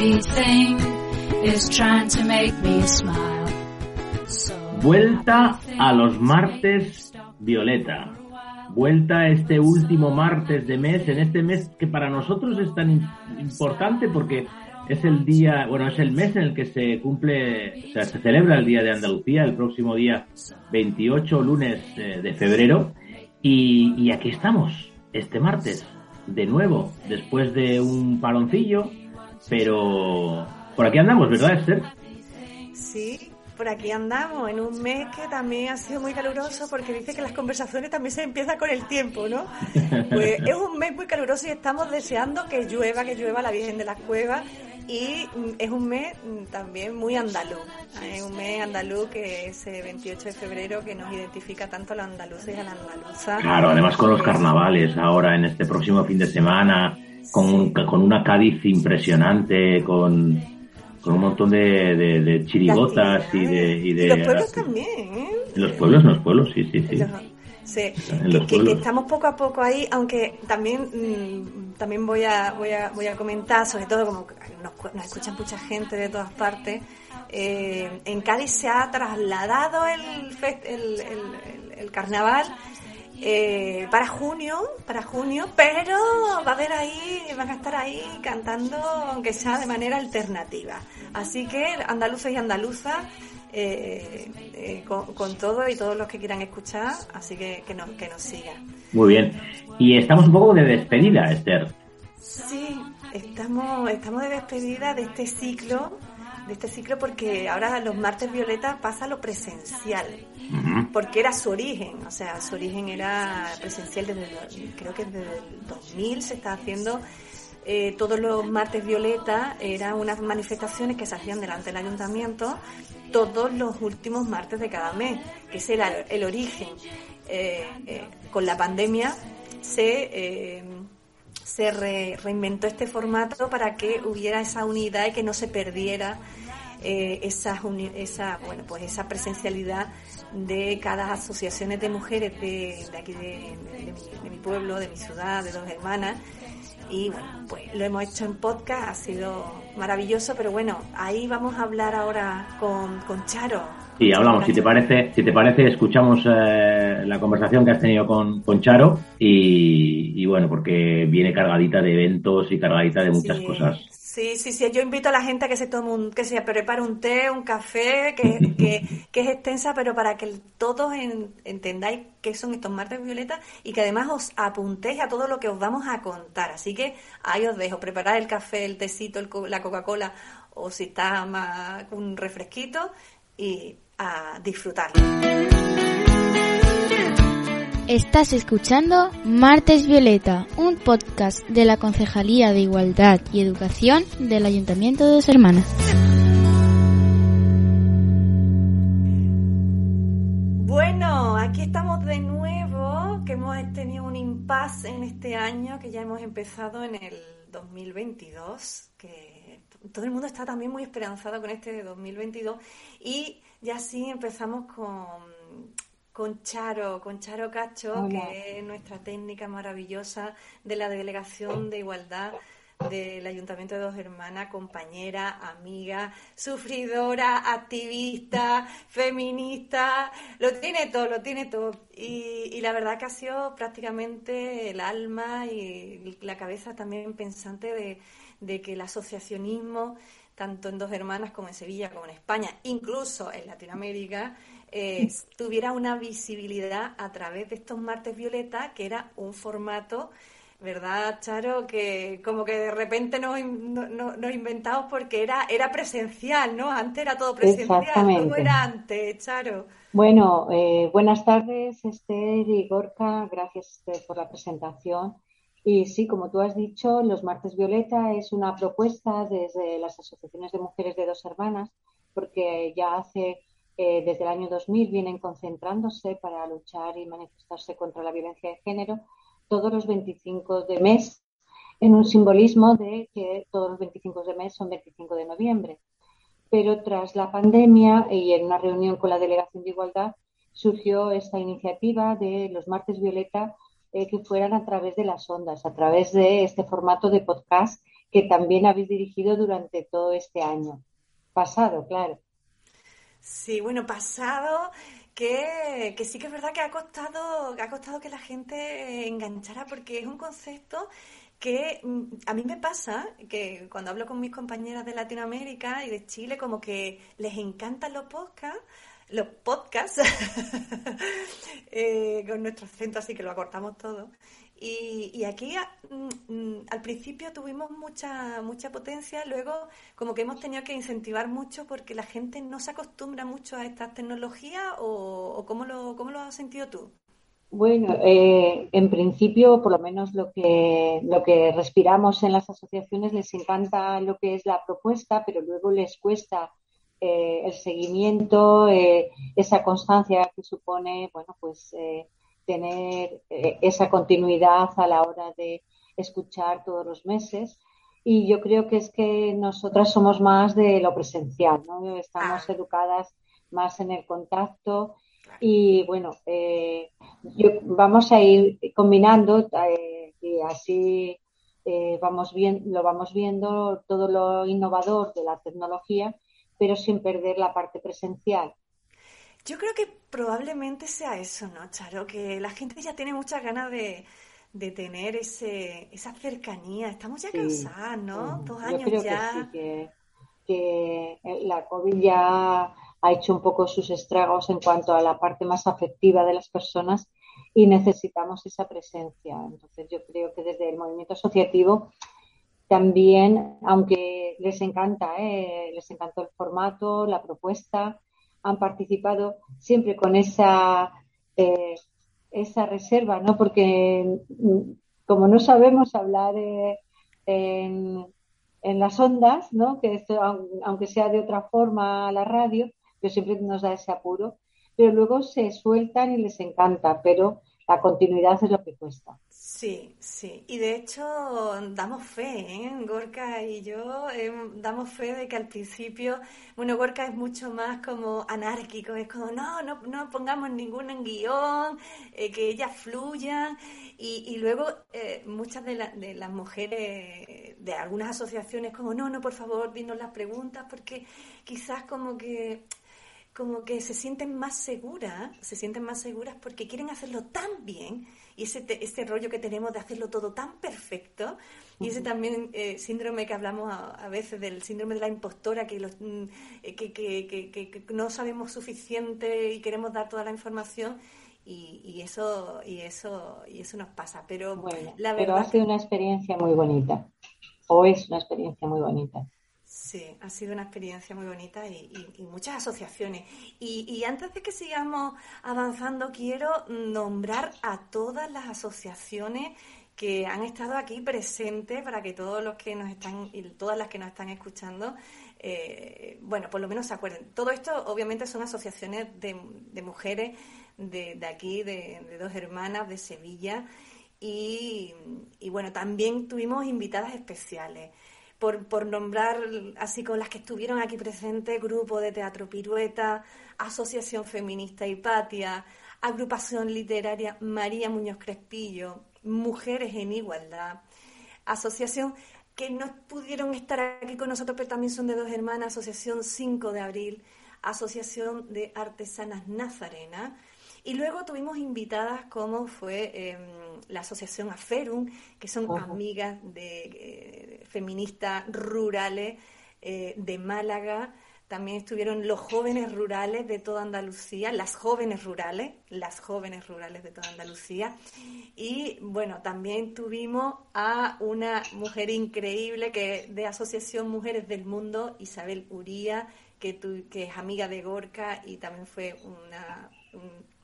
happy thing is trying to make me smile. Vuelta a los martes Violeta. Vuelta este último martes de mes, en este mes que para nosotros es tan im- importante porque es el día, bueno, es el mes en el que se cumple, o sea, se celebra el Día de Andalucía, el próximo día 28, lunes eh, de febrero. Y, y aquí estamos, este martes, de nuevo, después de un paroncillo, pero por aquí andamos, ¿verdad, Esther? Sí, por aquí andamos, en un mes que también ha sido muy caluroso porque dice que las conversaciones también se empiezan con el tiempo, ¿no? Pues es un mes muy caluroso y estamos deseando que llueva, que llueva la Virgen de las Cuevas y mm, es un mes mm, también muy andaluz, es un mes andaluz que es el 28 de febrero que nos identifica tanto a los andaluces y a la andaluza. Claro, además con los carnavales ahora en este próximo fin de semana, con, con una Cádiz impresionante, con, con un montón de, de- de chirigotas y de... Y de los pueblos también, ¿eh? En los pueblos, en los pueblos, sí, sí, sí. Los- Sí, En que, los que- que pueblos. estamos poco a poco ahí, aunque también mm, también voy a, voy a voy a comentar, sobre todo como nos, nos escucha mucha gente de todas partes. eh, en Cádiz se ha trasladado el, el- el- el carnaval eh, para junio, para junio, pero va a haber ahí, van a estar ahí cantando, aunque sea de manera alternativa. Así que andaluces y andaluzas, eh, eh, con, con todo y todos los que quieran escuchar, así que que nos, que nos sigan. Muy bien. Y estamos un poco de despedida, Esther. Sí, estamos, estamos de despedida de este ciclo, de este ciclo porque ahora los martes violeta pasa lo presencial, Porque era su origen, o sea, su origen era presencial desde, el- creo que desde el 2000 se está haciendo eh, todos los martes violeta, eran unas manifestaciones que se hacían delante del ayuntamiento todos los últimos martes de cada mes, que ese era el, origen. Eh, eh, con la pandemia se... se re- reinventó este formato para que hubiera esa unidad y que no se perdiera esa, esa, bueno, pues esa presencialidad de cada asociaciones de mujeres de, de aquí de, de- de mi, de mi pueblo, de mi ciudad, de dos hermanas. Y bueno, pues lo hemos hecho en podcast, ha sido maravilloso, pero bueno, ahí vamos a hablar ahora con, con Charo. Sí, hablamos. Si te parece, si te parece, escuchamos eh, la conversación que has tenido con, con Charo y, y bueno, porque viene cargadita de eventos y cargadita de muchas Sí, cosas. Sí, sí, sí. Yo invito a la gente a que se tome un, que se prepare un té, un café, que, que, que es extensa, pero para que todos en- entendáis qué son estos martes violetas y que además os apuntéis a todo lo que os vamos a contar. Así que ahí os dejo preparar el café, el tecito, el la Coca-Cola o si está más un refresquito y a disfrutarlo. Estás escuchando Martes Violeta, un podcast de la Concejalía de Igualdad y Educación del Ayuntamiento de Dos Hermanas. Bueno, aquí estamos de nuevo, que hemos tenido un impasse en este año, que ya hemos empezado en el 2022, que todo el mundo está también muy esperanzado con este 2022 y ya sí empezamos con, con Charo, con Charo Cacho, que es nuestra técnica maravillosa de la Delegación de Igualdad del Ayuntamiento de Dos Hermanas, compañera, amiga, sufridora, activista, feminista, lo tiene todo, lo tiene todo. Y, y la verdad que ha sido prácticamente el alma y la cabeza también pensante de, de que el asociacionismo, tanto en Dos Hermanas como en Sevilla, como en España, incluso en Latinoamérica, eh, tuviera una visibilidad a través de estos martes violeta, que era un formato ¿verdad, Charo? Que como que de repente nos, nos inventamos porque era, era presencial, ¿no? Antes era todo presencial. ¿Cómo era antes, Charo? Bueno, eh, buenas tardes, Esther y Gorka. Gracias, por la presentación. Y sí, como tú has dicho, los martes Violeta es una propuesta desde las asociaciones de mujeres de dos hermanas, porque ya hace, desde el año 2000, vienen concentrándose para luchar y manifestarse contra la violencia de género todos los 25 de mes, en un simbolismo de que todos los 25 de mes son 25 de noviembre. Pero tras la pandemia y en una reunión con la Delegación de Igualdad, surgió esta iniciativa de los martes Violeta eh, que fueran a través de las ondas, a través de este formato de podcast que también habéis dirigido durante todo este año. Pasado, claro. Sí, bueno, pasado que, que, sí que es verdad que ha costado, ha costado que la gente enganchara porque es un concepto que mm, a mí me pasa que cuando hablo con mis compañeras de Latinoamérica y de Chile, como que les encantan los podcasts, los podcasts eh, con nuestro acento, así que lo acortamos todo. Y, aquí mm, mm, al principio tuvimos mucha mucha potencia, luego como que hemos tenido que incentivar mucho porque la gente no se acostumbra mucho a estas tecnologías o, ¿cómo, lo, cómo lo has sentido tú? Bueno, eh, en principio, por lo menos lo que, lo que respiramos en las asociaciones, les encanta lo que es la propuesta, pero luego les cuesta eh, el seguimiento, eh, esa constancia que supone, bueno, pues eh, tener esa continuidad a la hora de escuchar todos los meses. Y yo creo que es que nosotras somos más de lo presencial, ¿no? Estamos ah. educadas más en el contacto y bueno, vamos a ir combinando y así vamos bien, lo vamos viendo todo lo innovador de la tecnología pero sin perder la parte presencial. Yo creo que probablemente sea eso, ¿no, Charo? Que la gente ya tiene muchas ganas de, tener ese, esa cercanía. Estamos ya cansadas, ¿no? Dos años ya. Que, que, la COVID ya ha hecho un poco sus estragos en cuanto a la parte más afectiva de las personas y necesitamos esa presencia. Entonces yo creo que desde el movimiento asociativo también, aunque les encanta, ¿eh? les encantó el formato, la propuesta, han participado siempre con esa, eh, esa reserva, ¿no? Porque mm, como no sabemos hablar eh, en, en, las ondas, ¿no? Que esto, aunque sea de otra forma la radio, pero siempre nos da ese apuro, pero luego se sueltan y les encanta, pero la continuidad es lo que cuesta. Sí, sí. Y de hecho damos fe, ¿eh? Gorka y yo em, damos fe de que al principio, bueno, Gorka es mucho más como anárquico, es como, no, no, no pongamos ningún guion, eh, que ellas fluyan. Y, y luego eh, muchas de, de las mujeres de algunas asociaciones como, no, no, por favor, dinos las preguntas, porque quizás como que como que se sienten más seguras, se sienten más seguras porque quieren hacerlo tan bien y ese, ese rollo que tenemos de hacerlo todo tan perfecto y ese también eh, síndrome que hablamos a, veces del síndrome de la impostora que, los, mm, eh, que, que, que, no sabemos suficiente y queremos dar toda la información y, y, eso y eso y eso nos pasa. Pero bueno, la verdad pero ha sido una experiencia muy bonita o es una experiencia muy bonita Sí, ha sido una experiencia muy bonita y, muchas asociaciones. Y, antes de que sigamos avanzando, quiero nombrar a todas las asociaciones que han estado aquí presentes para que todos los que nos están y todas las que nos están escuchando, eh, bueno, por lo menos se acuerden. Todo esto, obviamente, son asociaciones de, mujeres de, aquí, de, dos hermanas de Sevilla. Y, y bueno, también tuvimos invitadas especiales por, por nombrar así con las que estuvieron aquí presentes, Grupo de Teatro Pirueta, Asociación Feminista Hipatia, Agrupación Literaria María Muñoz Crespillo, Mujeres en Igualdad, Asociación que no pudieron estar aquí con nosotros, pero también son de dos hermanas, Asociación 5 de Abril, Asociación de Artesanas Nazarena, y luego tuvimos invitadas como fue em, la asociación Aferum, que son amigas de eh, feministas rurales eh, de Málaga, también estuvieron los jóvenes rurales de toda Andalucía, las jóvenes rurales, las jóvenes rurales de toda Andalucía. Y bueno, también tuvimos a una mujer increíble que de Asociación Mujeres del Mundo, Isabel Uría, que, que es amiga de Gorka y también fue una,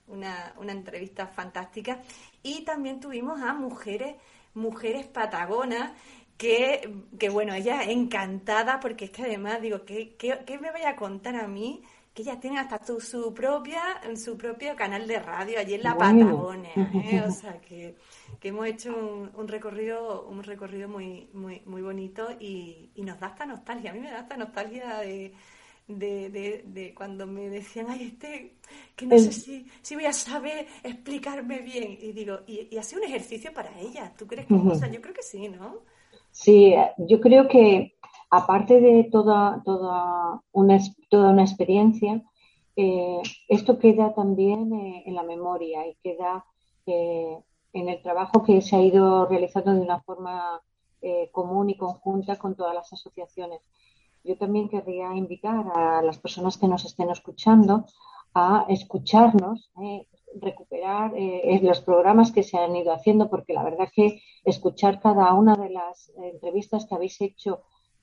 una, una entrevista fantástica. Y también tuvimos a mujeres mujeres patagonas que, que, bueno, ella encantada porque es que además digo, ¿qué, qué, me vaya a contar a mí? Que ella tiene hasta su, propia, su propio canal de radio allí en la Patagonia, ¿eh? o sea que, que hemos hecho un, recorrido, un recorrido muy, muy, muy bonito y, y nos da esta nostalgia, a mí me da esta nostalgia de, de, de, cuando me decían, ay, este, que no sé si, si voy a saber explicarme bien. Y digo, y, y ha sido un ejercicio para ella. ¿Tú crees que, o sea, yo creo que sí, ¿no? Sí, yo creo que aparte de toda, toda, una, toda una experiencia, eh, esto queda también eh, en la memoria y queda eh, en el trabajo que se ha ido realizando de una forma común y conjunta con todas las asociaciones. Yo también querría invitar a las personas que nos estén escuchando a escucharnos, recuperar eh, los programas que se han ido haciendo, porque la verdad que escuchar cada una de las entrevistas que habéis hecho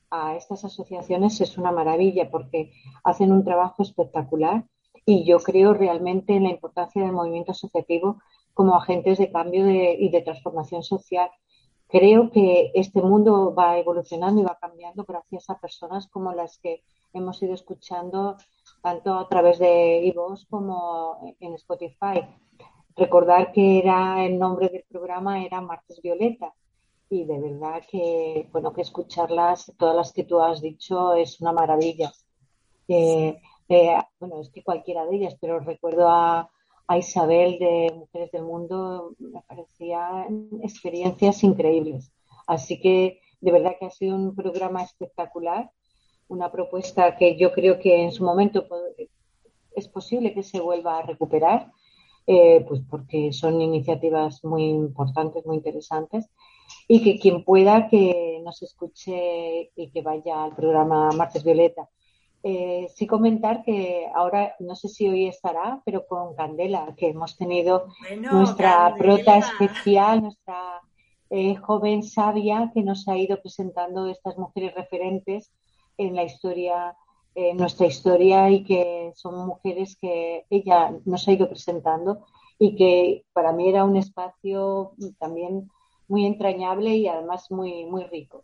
a estas asociaciones es una maravilla, porque hacen un trabajo espectacular y yo creo realmente en la importancia del movimiento asociativo como agentes de cambio y de transformación social. Creo que este mundo va evolucionando y va cambiando gracias a personas como las que hemos ido escuchando tanto a través de iVoox como en Spotify. Recordar que era el nombre del programa era Martes Violeta y de verdad que bueno que escucharlas todas las que tú has dicho es una maravilla. Eh, eh, bueno es que cualquiera de ellas, pero recuerdo a, a Isabel de Mujeres del Mundo me parecían experiencias increíbles. Así que de verdad que ha sido un programa espectacular una propuesta que yo creo que en su momento es posible que se vuelva a recuperar, eh, pues porque son iniciativas muy importantes, muy interesantes, y que quien pueda que nos escuche y que vaya al programa Martes Violeta. Eh, sí comentar que ahora, no sé si hoy estará, pero con Candela, que hemos tenido nuestra prota especial, nuestra eh, joven sabia que nos ha ido presentando estas mujeres referentes en la historia, en nuestra historia y que son mujeres que ella nos ha ido presentando y que para mí era un espacio también muy entrañable y además muy, muy rico.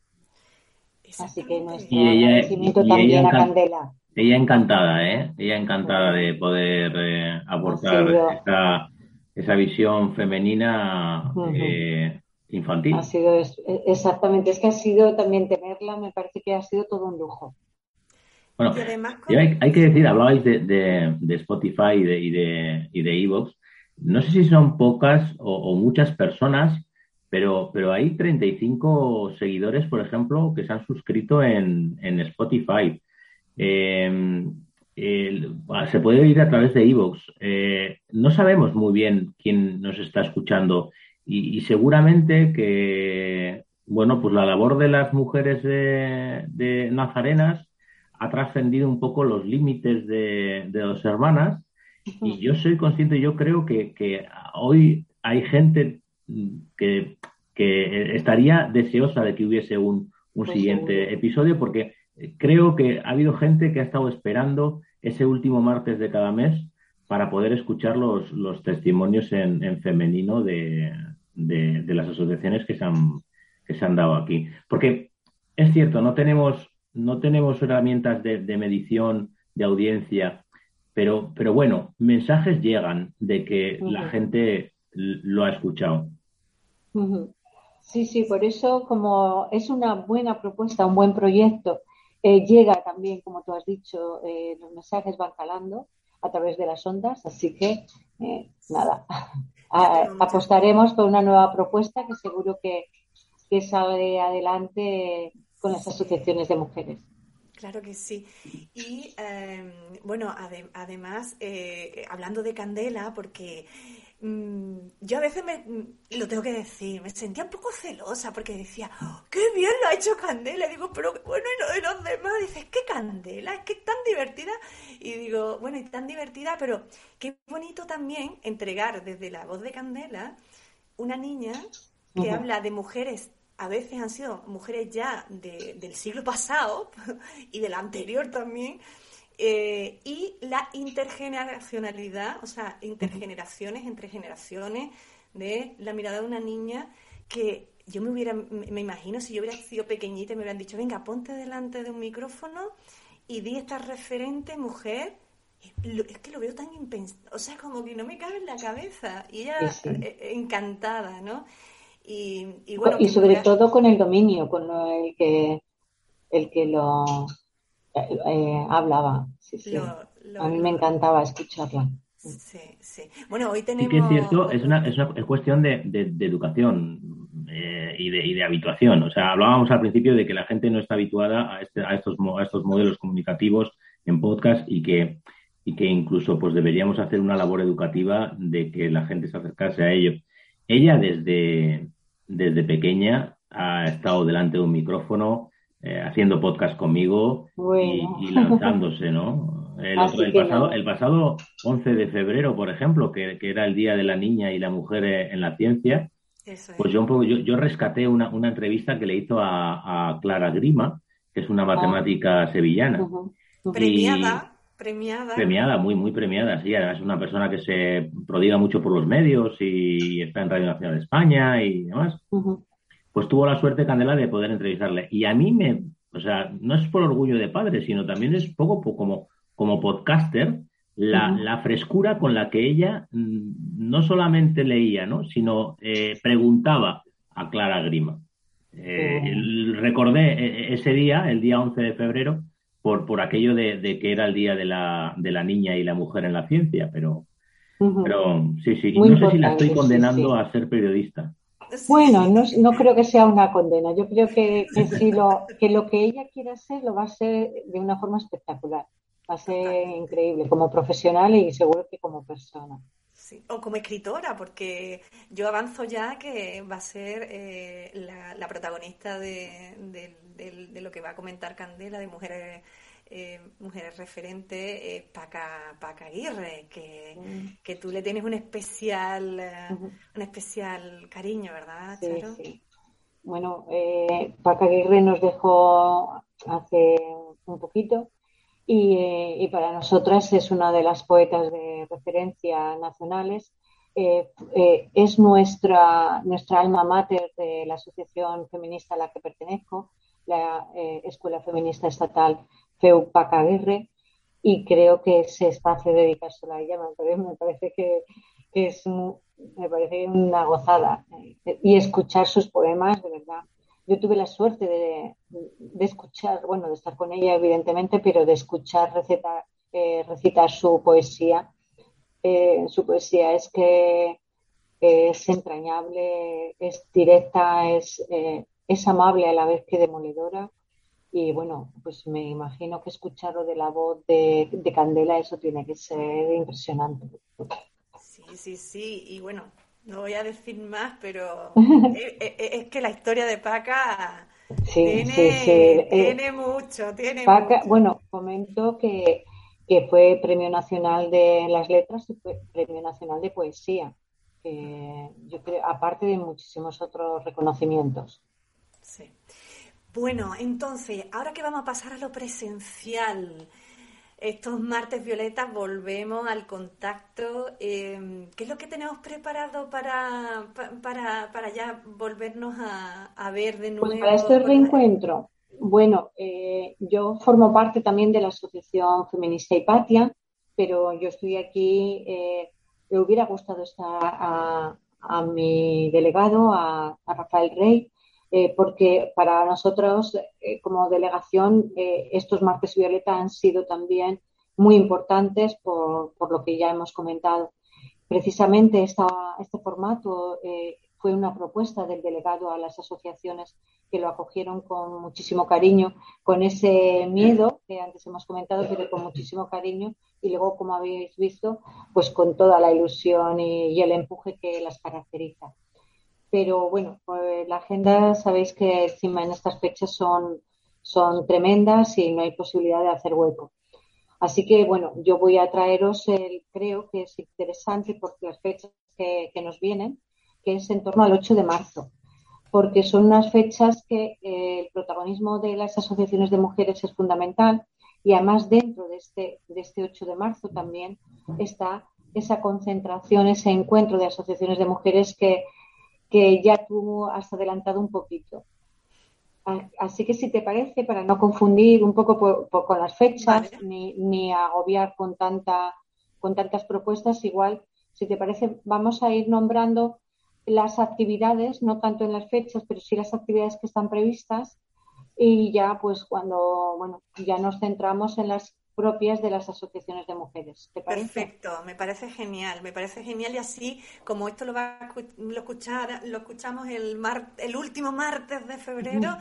Así que nuestro agradecimiento también a Candela. Ella encantada, ¿eh? Ella encantada de poder eh, aportar esa, esa, visión femenina eh, infantil. Ha sido e, exactamente, es que ha sido también tenerla, me parece que ha sido todo un lujo. Bueno, hay, que decir, hablabais de, de, Spotify y de, y de, y de Evox. No sé si son pocas o, muchas personas, pero, pero hay 35 seguidores, por ejemplo, que se han suscrito en, en Spotify. Em, se puede ir a través de Evox. Eh, no sabemos muy bien quién nos está escuchando y, seguramente que, bueno, pues la labor de las mujeres de, Nazarenas ha trascendido un poco los límites de, de las hermanas y yo soy consciente, yo creo que, que hoy hay gente que, que, estaría deseosa de que hubiese un, un pues siguiente episodio porque creo que ha habido gente que ha estado esperando ese último martes de cada mes para poder escuchar los, los testimonios en, en femenino de, de, las asociaciones que se, han, que se han dado aquí. Porque es cierto, no tenemos, no tenemos herramientas de, medición de audiencia, pero, pero bueno, mensajes llegan de que la gente lo ha escuchado. Sí, sí, por eso como es una buena propuesta, un buen proyecto, eh, llega también, como tú has dicho, eh, los mensajes van calando a través de las ondas, así que eh, nada, apostaremos por una nueva propuesta que seguro que, que sale adelante con las asociaciones de mujeres. Claro que sí. Y em, bueno, además, eh, hablando de Candela, porque yo a veces me, lo tengo que decir, me sentía un poco celosa porque decía, oh, qué bien lo ha hecho Candela. Y digo, pero bueno, y los demás, dices, qué Candela, es que es tan divertida. Y digo, bueno, es tan divertida, pero qué bonito también entregar desde la voz de Candela una niña que habla de mujeres a veces han sido mujeres ya del siglo pasado y del anterior también, eh, y la intergeneracionalidad, o sea, intergeneraciones, entre generaciones, de la mirada de una niña que yo me hubiera, me imagino, si yo hubiera sido pequeñita y me hubieran dicho, venga, ponte delante de un micrófono y di esta referente mujer, es que lo veo tan impensable, o sea, como que no me cabe en la cabeza, y ella eh, encantada, ¿no? Y, bueno, y sobre todo con el dominio, con el que, el que lo eh, hablaba. a mí me encantaba escucharla. Sí, sí. Bueno, hoy tenemos... que es cierto, es una, es una cuestión de, de, educación eh, y, de, y de habituación. O sea, hablábamos al principio de que la gente no está habituada a, este, a, estos, a estos modelos comunicativos en podcast y que, y que incluso pues deberíamos hacer una labor educativa de que la gente se acercase a ello. Ella desde, desde pequeña ha estado delante de un micrófono eh, haciendo podcast conmigo y, lanzándose, ¿no? El, pasado, el pasado 11 de febrero, por ejemplo, que, era el Día de la Niña y la Mujer en la Ciencia, pues yo, yo, yo, rescaté una, una, entrevista que le hizo a, Clara Grima, que es una ah. matemática sevillana. Premiada. Premiada. Premiada, muy, muy premiada, sí. es una persona que se prodiga mucho por los medios y está en Radio Nacional de España y demás. Pues tuvo la suerte, Candela, de poder entrevistarle. Y a mí me, o sea, no es por orgullo de padre, sino también es poco, como, como podcaster, la, frescura con la que ella mm, no solamente leía, ¿no? sino eh, preguntaba a Clara Grima. Eh, recordé eh, ese día, el día 11 de febrero, por, por aquello de, que era el día de la, de la niña y la mujer en la ciencia, pero, pero sí, sí, no sé si la estoy condenando a ser periodista. Bueno, no, no, creo que sea una condena. Yo creo que, que, si lo, que lo que ella quiera hacer lo va a hacer de una forma espectacular. Va a ser increíble como profesional y seguro que como persona. Sí. O como escritora, porque yo avanzo ya que va a ser eh, la, protagonista de, de, lo que va a comentar Candela de mujeres eh, mujeres referentes eh, Paca, Paca Aguirre, que, mm. que, tú le tienes un especial, eh, un especial cariño, ¿verdad, Sí, sí. Bueno, eh, Paca Aguirre nos dejó hace un poquito y, y, para nosotras es una de las poetas de referencia nacionales. es nuestra, nuestra alma mater de la asociación feminista a la que pertenezco la eh, Escuela Feminista Estatal FEU Aguirre y creo que ese espacio dedicárselo a ella me parece, que, es me parece una gozada eh, y escuchar sus poemas de verdad yo tuve la suerte de, escuchar bueno de estar con ella evidentemente pero de escuchar recitar, eh, recitar su poesía su poesía es que es entrañable es directa es es amable a la vez que demoledora. Y bueno, pues me imagino que escucharlo de la voz de, Candela, eso tiene que ser impresionante. Sí, sí, sí. Y bueno, no voy a decir más, pero es, que la historia de Paca tiene, tiene mucho, tiene Paca, Bueno, comento que, que fue Premio Nacional de las Letras y fue Premio Nacional de Poesía. yo creo, aparte de muchísimos otros reconocimientos. Sí. Bueno, entonces, ahora que vamos a pasar a lo presencial, estos martes violetas volvemos al contacto. Em, ¿Qué es lo que tenemos preparado para, para, para ya volvernos a, ver de nuevo? Pues para este reencuentro, bueno, eh, yo formo parte también de la Asociación Feminista Hipatia, pero yo estoy aquí, eh, me hubiera gustado estar a, mi delegado, a Rafael Rey, eh, porque para nosotros eh, como delegación eh, estos martes violeta han sido también muy importantes por, lo que ya hemos comentado. precisamente esta, este formato fue una propuesta del delegado a las asociaciones que lo acogieron con muchísimo cariño, con ese miedo que antes hemos comentado, pero con muchísimo cariño y luego, como habéis visto, pues con toda la ilusión y, el empuje que las caracteriza. Pero bueno, pues la agenda, sabéis que encima en estas fechas son, son tremendas y no hay posibilidad de hacer hueco. Así que bueno, yo voy a traeros el, creo que es interesante porque las fechas que, que nos vienen, que es en torno al 8 de marzo porque son unas fechas que eh, el protagonismo de las asociaciones de mujeres es fundamental y además dentro de este, de este 8 de marzo también está esa concentración, ese encuentro de asociaciones de mujeres que, que ya tú has adelantado un poquito. Así que si te parece, para no confundir un poco con las fechas ni, ni agobiar con, tanta, con tantas propuestas, igual, si te parece, vamos a ir nombrando las actividades, no tanto en las fechas, pero sí las actividades que están previstas y ya pues cuando, bueno, ya nos centramos en las propias de las asociaciones de mujeres. Perfecto, me parece genial, me parece genial y así como esto lo va lo escuchar, lo escuchamos el mar, el último martes de febrero,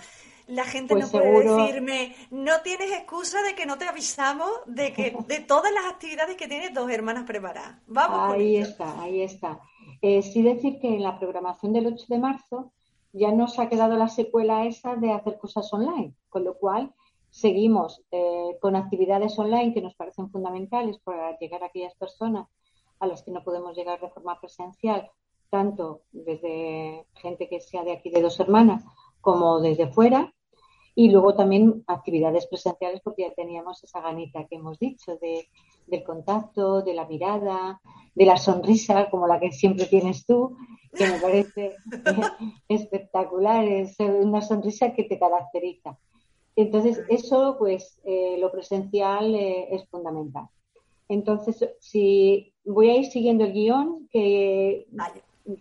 la gente pues no puede decirme, no tienes excusa de que no te avisamos de que de todas las actividades que tienes dos hermanas preparadas. Vamos. Ahí está, ahí está. Eh, sí decir que en la programación del 8 de marzo ya nos ha quedado la secuela esa de hacer cosas online, con lo cual seguimos eh, con actividades online que nos parecen fundamentales para llegar a aquellas personas a las que no podemos llegar de forma presencial, tanto desde gente que sea de aquí de dos hermanas como desde fuera. Y luego también actividades presenciales porque ya teníamos esa ganita que hemos dicho de del contacto, de la mirada, de la sonrisa, como la que siempre tienes tú, que me parece espectacular, es una sonrisa que te caracteriza. Entonces, eso, pues, eh, lo presencial eh, es fundamental. Entonces, si voy a ir siguiendo el guion que,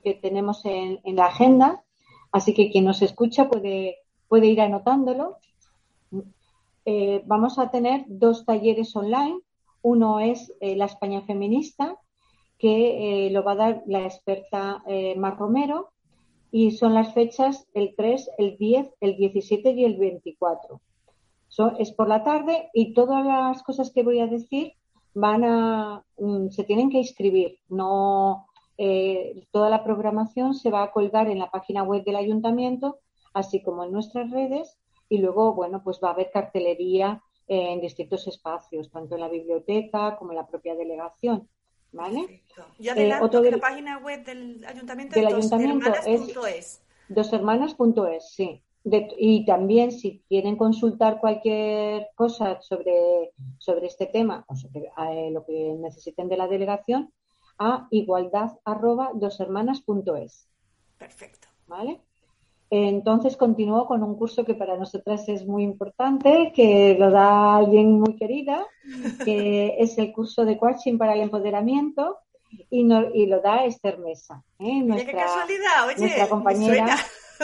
que tenemos en, la agenda, así que quien nos escucha puede, puede ir anotándolo. Eh, vamos a tener dos talleres online uno es la España feminista, que lo va a dar la experta Mar Romero, y son las fechas el 3, el 10, el 17 y el 24. Es por la tarde y todas las cosas que voy a decir van a, mm, se tienen que inscribir. No, toda la programación se va a colgar en la página web del ayuntamiento, así como en nuestras redes, y luego, bueno, pues va a haber cartelería en distintos espacios, tanto en la biblioteca como en la propia delegación. ¿Vale? Yo adelanto eh, la página web del ayuntamiento, del ayuntamiento es doshermanas.es, sí. Y también si quieren consultar cualquier cosa sobre, sobre este tema o sobre eh, lo que necesiten de la delegación, a igualdad arroba doshermanas.es. Perfecto. ¿Vale? Entonces continúo con un curso que para nosotras es muy importante, que lo da alguien muy querida, que es el curso de coaching para el empoderamiento y, lo da Esther Mesa, ¿eh? nuestra, nuestra compañera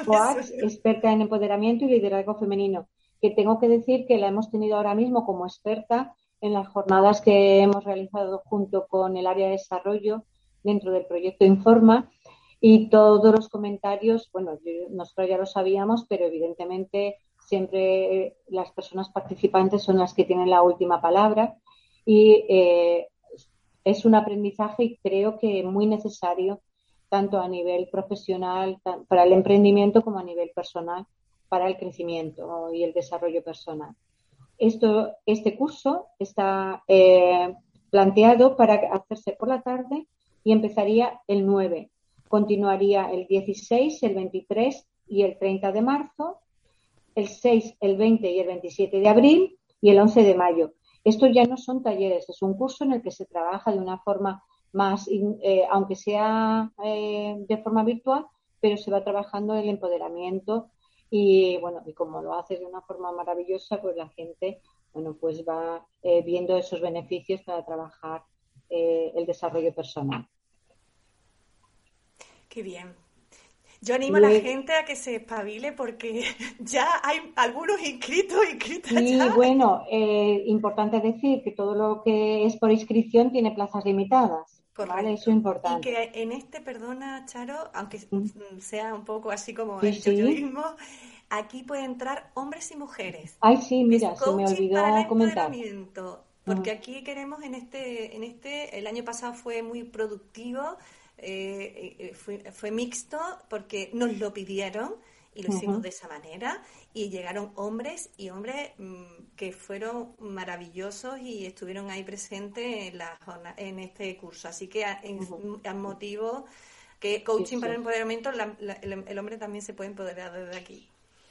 coach, experta en empoderamiento y liderazgo femenino, que tengo que decir que la hemos tenido ahora mismo como experta en las jornadas que hemos realizado junto con el área de desarrollo dentro del proyecto Informa y todos los comentarios, bueno, nosotros ya lo sabíamos, pero evidentemente siempre las personas participantes son las que tienen la última palabra y eh, es un aprendizaje creo que muy necesario tanto a nivel profesional para el emprendimiento como a nivel personal para el crecimiento y el desarrollo personal. Esto, este curso está eh, planteado para hacerse por la tarde y empezaría el 9 Continuaría el 16, el 23 y el 30 de marzo, el 6, el 20 y el 27 de abril y el 11 de mayo. Estos ya no son talleres, es un curso en el que se trabaja de una forma más, eh, aunque sea eh, de forma virtual, pero se va trabajando el empoderamiento y bueno, y como lo haces de una forma maravillosa, pues la gente, bueno, pues va eh, viendo esos beneficios para trabajar el desarrollo personal. Qué bien. Yo animo a la gente a que se espabile porque ya hay algunos inscritos, inscritas y bueno, eh, importante decir que todo lo que es por inscripción tiene plazas limitadas. Correcto. Eso es importante. Y que en este, perdona, Charo, aunque mm. sea un poco así como el yoyoísmo, aquí pueden entrar hombres y mujeres. Ay, sí, mira, se me olvidó para comentar. Porque aquí queremos en este, en este, el año pasado fue muy productivo, eh, eh, fue, fue mixto porque nos lo pidieron y lo hicimos de esa manera y llegaron hombres y hombres mm, que fueron maravillosos y estuvieron ahí presentes en, la, en este curso. Así que a, motivo que coaching para el empoderamiento, el, hombre también se puede empoderar desde aquí.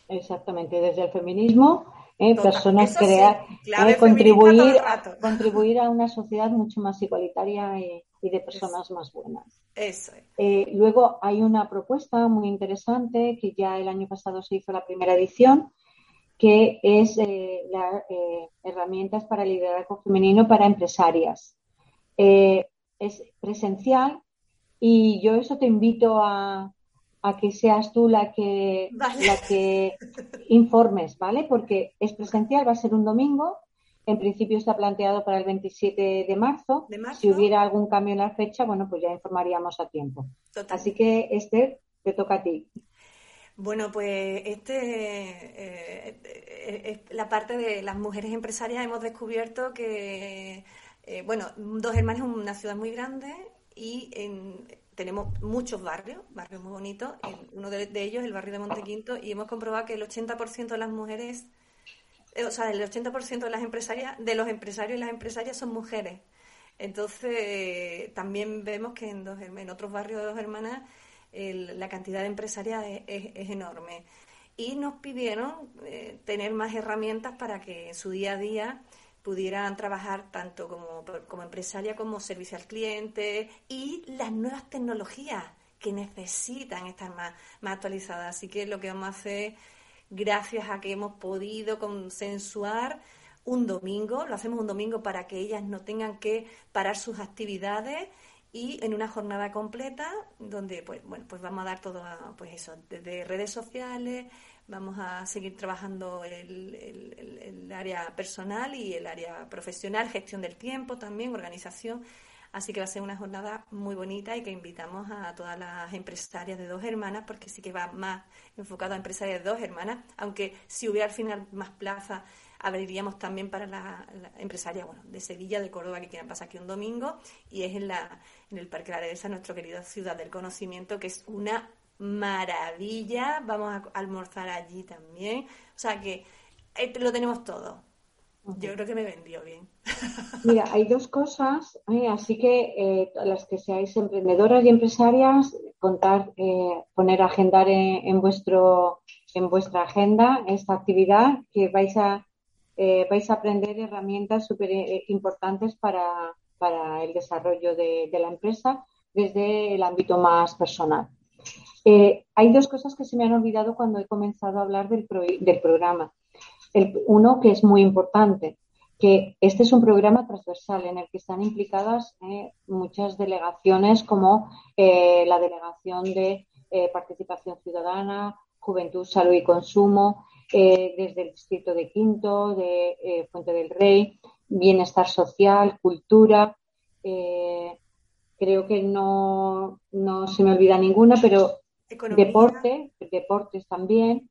Exactamente, desde el feminismo, eh, personas crear, eh, contribuir, contribuir a una sociedad mucho más igualitaria y, de personas más buenas. Eso eh, luego hay una propuesta muy interesante que ya el año pasado se hizo la primera edición, que es eh, las eh, herramientas para liderazgo femenino para empresarias. es presencial y yo eso te invito a, que seas tú la que, la que informes, ¿vale? Porque es presencial, va a ser un domingo en principio está planteado para el 27 de marzo. Si hubiera algún cambio en la fecha, bueno, pues ya informaríamos a tiempo. Así que, Esther, te toca a ti. Bueno, pues este eh, eh, la parte de las mujeres empresarias hemos descubierto que, eh, bueno, Dos Hermanas es una ciudad muy grande y tenemos muchos barrios, barrios muy bonitos. uno de, de ellos, el barrio de Montequinto, y hemos comprobado que el 80% de las mujeres o sea, el 80% de las empresarias, de los empresarios y las empresarias son mujeres. Entonces, también vemos que en otros barrios de dos hermanas la cantidad de empresarias es, enorme. Y nos pidieron eh, tener más herramientas para que en su día a día pudieran trabajar tanto como, como empresaria como servicio al cliente y las nuevas tecnologías que necesitan estar más, más actualizadas. Así que lo que vamos a hacer gracias a que hemos podido consensuar un domingo, lo hacemos un domingo para que ellas no tengan que parar sus actividades y en una jornada completa donde pues bueno pues vamos a dar todo pues eso desde redes sociales vamos a seguir trabajando el, el, área personal y el área profesional gestión del tiempo también organización Así que va a ser una jornada muy bonita y que invitamos a todas las empresarias de dos hermanas, porque sí que va más enfocado a empresarias de dos hermanas, aunque si hubiera al final más plaza, abriríamos también para las la empresarias bueno, de Sevilla, de Córdoba, que quieran pasar aquí un domingo, y es en, la, en el Parque La Dehesa, nuestra querida ciudad del conocimiento, que es una maravilla. Vamos a almorzar allí también. O sea que eh, lo tenemos todo. Yo creo que me vendió bien. Mira, hay dos cosas, ¿eh? así que eh, las que seáis emprendedoras y empresarias, contar, eh, poner agendar en, vuestro en vuestra agenda esta actividad que vais a vais a aprender herramientas súper importantes para, para, el desarrollo de, la empresa desde el ámbito más personal. hay dos cosas que se me han olvidado cuando he comenzado a hablar del, del programa uno que es muy importante, que este es un programa transversal en el que están implicadas eh, muchas delegaciones como eh, la delegación de eh, participación ciudadana, juventud, salud y consumo, desde el distrito de Quinto, de Fuente del Rey, bienestar social, cultura. creo que no, no se me olvida ninguna, pero deporte, deportes también,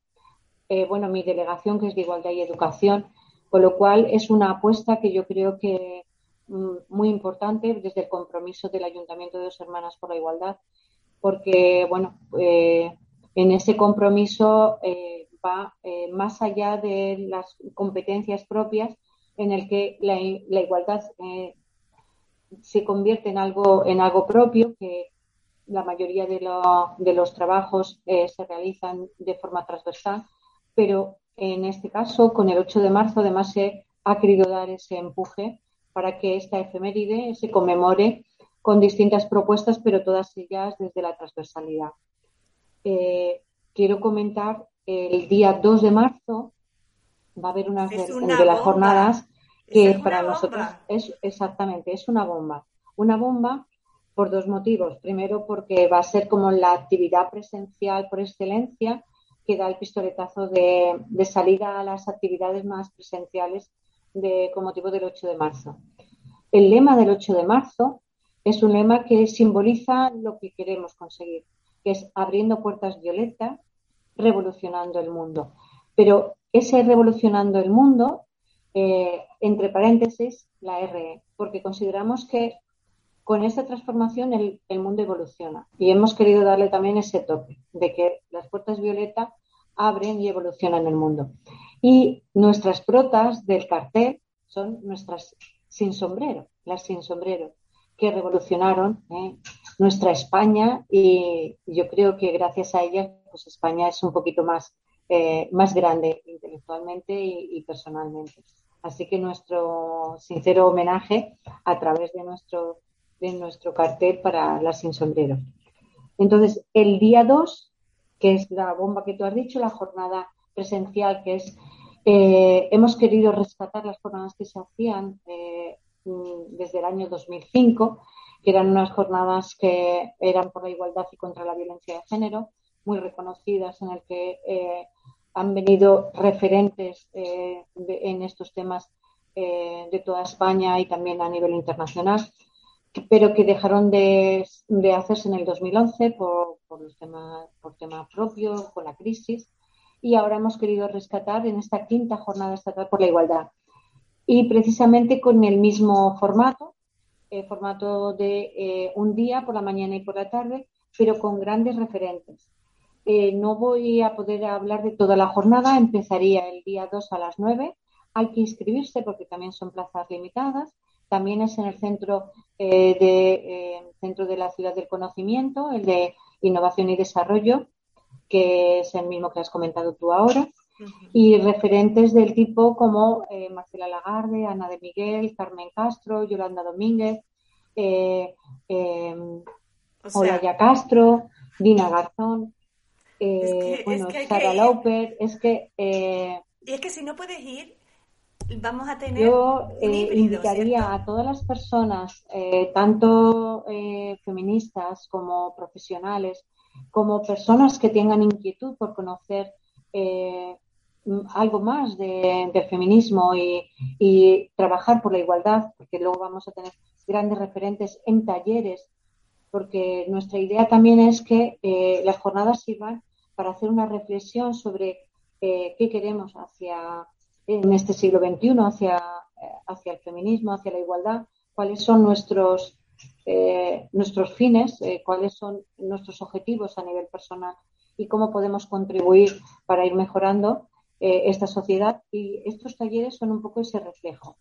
eh, bueno, mi delegación que es de Igualdad y Educación, con lo cual es una apuesta que yo creo que mm, muy importante desde el compromiso del Ayuntamiento de Dos Hermanas por la Igualdad, porque, bueno, eh, en ese compromiso eh, va más allá de las competencias propias en el que la, igualdad se convierte en algo, en algo propio, que la mayoría de, de los trabajos se realizan de forma transversal pero en este caso, con el 8 de marzo, además se ha querido dar ese empuje para que esta efeméride se conmemore con distintas propuestas, pero todas ellas desde la transversalidad. Eh, quiero comentar el día 2 de marzo va a haber una, de las jornadas que para nosotros es exactamente es una bomba. Una bomba por dos motivos. Primero, porque va a ser como la actividad presencial por excelencia que da el pistoletazo de, salida a las actividades más presenciales de, con motivo del 8 de marzo. El lema del 8 de marzo es un lema que simboliza lo que queremos conseguir, que es abriendo puertas violetas, revolucionando el mundo. Pero ese revolucionando el mundo, eh, entre paréntesis, la RE, porque consideramos que con esta transformación el, el, mundo evoluciona y hemos querido darle también ese toque de que las puertas violeta abren y evolucionan el mundo. Y nuestras protas del cartel son nuestras sin sombrero, las sin sombrero, que revolucionaron ¿eh? nuestra España y yo creo que gracias a ellas pues España es un poquito más, eh, más grande intelectualmente y, personalmente. Así que nuestro sincero homenaje a través de nuestro, de nuestro cartel para las sin sombrero. Entonces, el día 2, que es la bomba que tú has dicho, la jornada presencial, que es eh, hemos querido rescatar las jornadas que se hacían eh, mm, desde el año 2005, que eran unas jornadas que eran por la igualdad y contra la violencia de género, muy reconocidas, en el que eh, han venido referentes en estos temas de toda España y también a nivel internacional, pero que dejaron de, hacerse en el 2011 por, por, los temas, por tema propio, con la crisis y ahora hemos querido rescatar en esta quinta jornada estatal por la igualdad. Y precisamente con el mismo formato, el formato de eh, un día por la mañana y por la tarde, pero con grandes referentes. Eh, no voy a poder hablar de toda la jornada, empezaría el día 2 a las 9. Hay que inscribirse porque también son plazas limitadas. También es en el centro, eh, de, centro de la ciudad del conocimiento, el de innovación y desarrollo, que es el mismo que has comentado tú ahora, y referentes del tipo como eh, Marcela Lagarde, Ana de Miguel, Carmen Castro, Yolanda Domínguez, eh, em, Olaya Castro, Dina Garzón, eh, bueno, Sara Lauper, es que... y es que si no puedes ir, vamos a tener. Yo invitaría a todas las personas, tanto feministas como profesionales, como personas que tengan inquietud por conocer eh, algo más del feminismo y, trabajar por la igualdad, porque luego vamos a tener grandes referentes en talleres, porque nuestra idea también es que eh, las jornadas sirvan para hacer una reflexión sobre eh, qué queremos hacia en este siglo XXI, hacia, hacia el feminismo, hacia la igualdad, cuáles son nuestros eh, nuestros fines, eh, cuáles son nuestros objetivos a nivel personal y cómo podemos contribuir para ir mejorando eh, esta sociedad. Y estos talleres son un poco ese reflejo.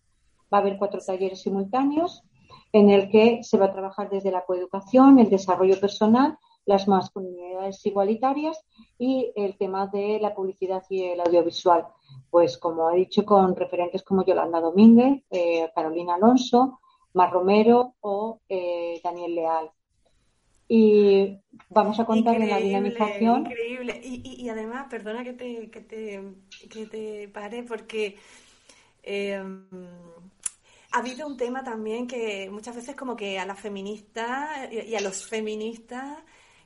Va a haber cuatro talleres simultáneos en el que se va a trabajar desde la coeducación, el desarrollo personal, las masculinidades igualitarias y el tema de la publicidad y el audiovisual. Pues como he dicho, con referentes como Yolanda Domínguez, Carolina Alonso, Mar Romero o eh, Daniel Leal. Y vamos a contar en la dinamización. Increíble. Y, además, perdona que te, que te, pare, porque em, ha habido un tema también que muchas veces como que a las feministas y a los feministas,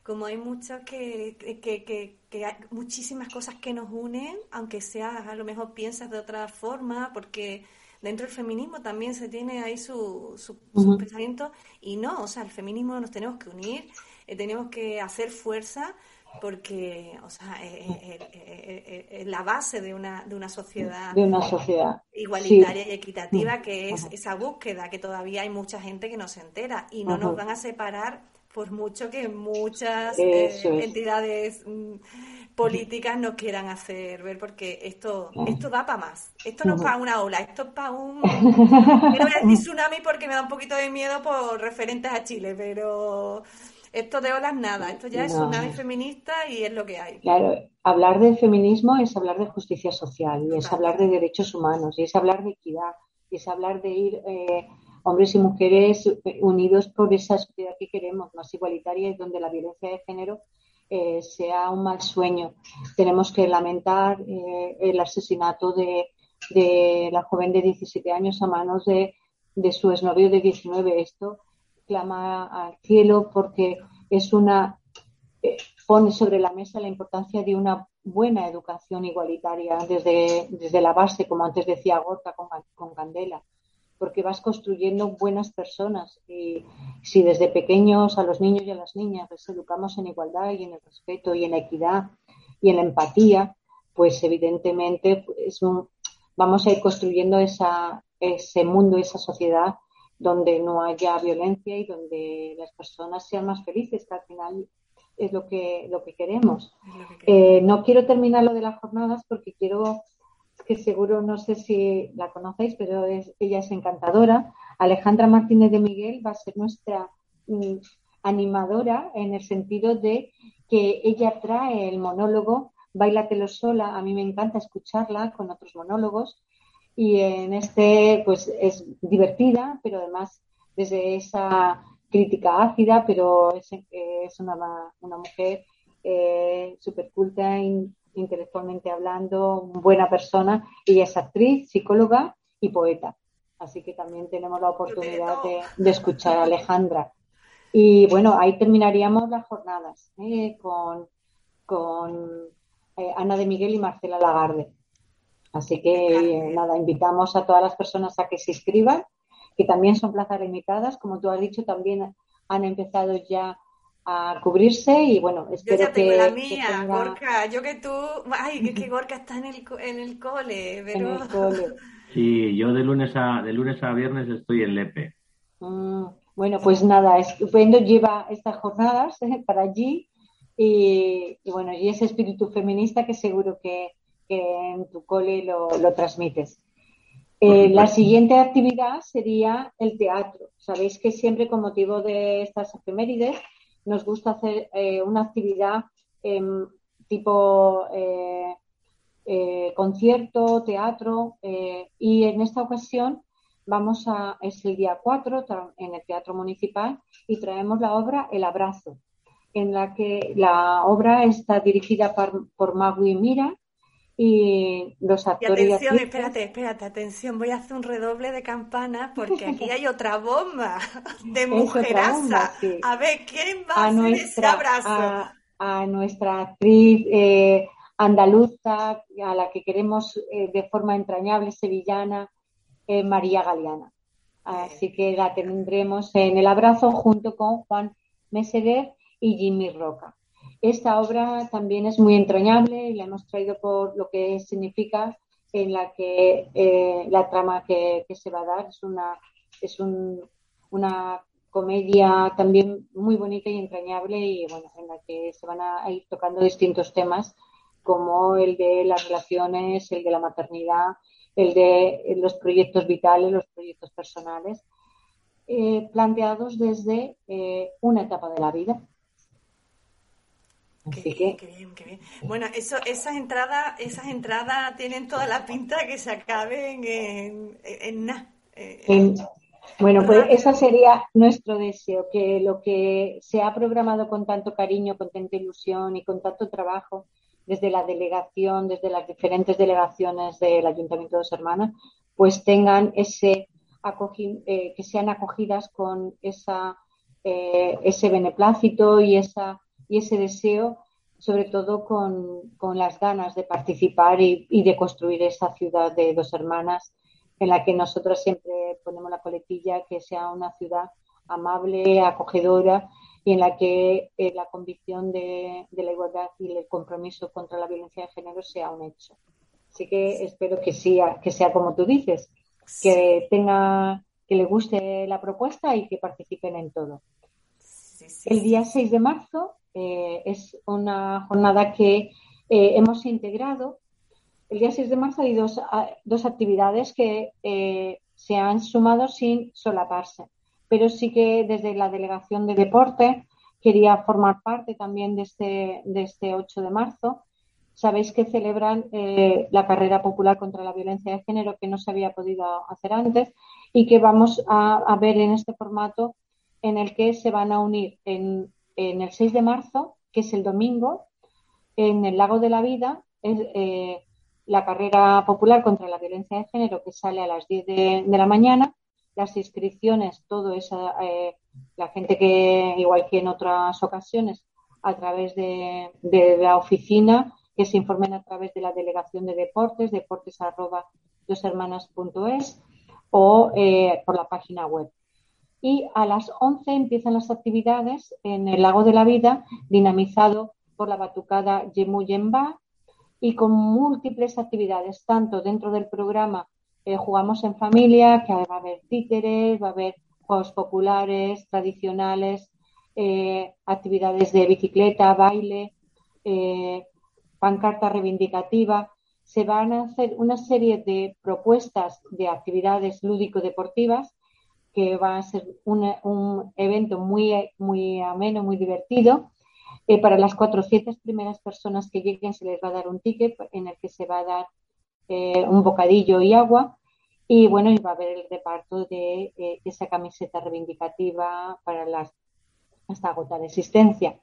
como hay muchos que, que, que, hay muchísimas cosas que nos unen, aunque sea a lo mejor piensas de otra forma, porque dentro del feminismo también se tiene ahí su, su, pensamiento y no, o sea, el feminismo nos tenemos que unir, eh, tenemos que hacer fuerza porque, o sea, eh, eh, es la base de una, de una sociedad, de una sociedad. igualitaria y equitativa, que es esa búsqueda, que todavía hay mucha gente que no se entera y no nos van a separar por mucho que muchas entidades mm, políticas no quieran hacer ver porque esto esto da para más. Esto no es para una ola, esto es para un... no voy a decir tsunami porque me da un poquito de miedo por referentes a Chile, pero esto de olas nada, esto ya es tsunami feminista y es lo que hay. Claro, hablar de feminismo es hablar de justicia social y es hablar de derechos humanos y es hablar de equidad y es hablar de ir... Eh, hombres y mujeres unidos por esa sociedad que queremos, más igualitaria y donde la violencia de género eh, sea un mal sueño. Tenemos que lamentar eh, el asesinato de, la joven de 17 años a manos de, su exnovio de 19. Esto clama al cielo porque es una eh, pone sobre la mesa la importancia de una buena educación igualitaria desde, desde la base, como antes decía Gorka con, con Candela, porque vas construyendo buenas personas. Y si desde pequeños a los niños y a las niñas les educamos en igualdad y en el respeto y en la equidad y en la empatía, pues evidentemente pues, vamos a ir construyendo esa, ese mundo, esa sociedad donde no haya violencia y donde las personas sean más felices, que al final es lo que, lo que queremos. Eh, no quiero terminar lo de las jornadas porque quiero, que seguro no sé si la conocéis, pero es, ella es encantadora. Alejandra Martínez de Miguel va a ser nuestra mm, animadora en el sentido de que ella trae el monólogo Bailatelo sola. A mí me encanta escucharla con otros monólogos y en este pues es divertida, pero además desde esa crítica ácida, pero es, es una, una, mujer eh, súper culta, intelectualmente hablando, buena persona. Ella es actriz, psicóloga y poeta. Así que también tenemos la oportunidad de, escuchar a Alejandra. Y bueno, ahí terminaríamos las jornadas ¿eh? con, con eh, Ana de Miguel y Marcela Lagarde. Así que nada, invitamos a todas las personas a que se inscriban que también son plazas limitadas, como tú has dicho, también han empezado ya a cubrirse y bueno, espero yo ya tengo la mía, Gorka, yo que tú, ay, es que Gorka está en el, en el cole, pero... En el cole. Sí, yo de lunes a, de lunes a viernes estoy en Lepe. Mm, bueno, pues nada, estupendo, lleva estas jornadas eh, para allí y, bueno, y ese espíritu feminista que seguro que, en tu cole lo, lo transmites. Eh, la siguiente actividad sería el teatro. Sabéis que siempre con motivo de estas efemérides nos gusta hacer eh, una actividad em, tipo eh, concierto, teatro y en esta ocasión vamos a, es el día 4 en el Teatro Municipal y traemos la obra El Abrazo, en la que la obra está dirigida por Magui Mira y los actores. Y atención, espérate, espérate, atención, voy a hacer un redoble de campanas porque aquí hay otra bomba de mujeraza. A ver, ¿quién va a, hacer nuestra, ese abrazo? A, nuestra actriz eh, andaluza, a la que queremos eh, de forma entrañable, sevillana, eh, María Galeana. Así que la tendremos en el abrazo junto con Juan Meseder y Jimmy Roca. Esta obra también es muy entrañable y la hemos traído por lo que significa en la que eh, la trama que, se va a dar es una es una comedia también muy bonita y entrañable y bueno en la que se van a ir tocando distintos temas como el de las relaciones, el de la maternidad, el de los proyectos vitales, los proyectos personales, eh, planteados desde eh, una etapa de la vida. Qué, bien, qué bien. Bueno, eso, esas entradas, esas entradas tienen toda la pinta que se acaben en, en nada. Eh, bueno, pues ese sería nuestro deseo, que lo que se ha programado con tanto cariño, con tanta ilusión y con tanto trabajo desde la delegación, desde las diferentes delegaciones del Ayuntamiento de Dos Hermanas, pues tengan ese eh, que sean acogidas con esa, eh, ese beneplácito y esa y ese deseo, sobre todo con, con las ganas de participar y, y, de construir esa ciudad de dos hermanas en la que nosotros siempre ponemos la coletilla, que sea una ciudad amable, acogedora y en la que eh, la convicción de, de, la igualdad y el compromiso contra la violencia de género sea un hecho. Así que espero que sea, que sea como tú dices, que tenga, que le guste la propuesta y que participen en todo. El día 6 de marzo eh, es una jornada que eh, hemos integrado. El día 6 de marzo hay dos, dos actividades que eh, se han sumado sin solaparse, pero sí que desde la Delegación de Deporte quería formar parte también de este, de este 8 de marzo. Sabéis que celebran la carrera popular contra la violencia de género que no se había podido hacer antes y que vamos a, a ver en este formato en el que se van a unir en en el 6 de marzo, que es el domingo, en el Lago de la Vida, es, eh, la carrera popular contra la violencia de género que sale a las 10 de, la mañana. Las inscripciones, todo eso, eh, la gente que, igual que en otras ocasiones, a través de, la oficina, que se informen a través de la Delegación de Deportes, deportes arroba o eh, por la página web. Y a las 11 empiezan las actividades en el Lago de la Vida, dinamizado por la batucada Yemu Yemba y con múltiples actividades, tanto dentro del programa eh, Jugamos en Familia, que va a haber títeres, va a haber juegos populares, tradicionales, eh, actividades de bicicleta, baile, eh, pancarta reivindicativa. Se van a hacer una serie de propuestas de actividades lúdico-deportivas que va a ser un evento muy, muy ameno, muy divertido. Eh, para las 400 primeras personas que lleguen se les va a dar un ticket en el que se va a dar un bocadillo y agua y bueno, y va a haber el reparto de eh, esa camiseta reivindicativa para las hasta agotar existencia.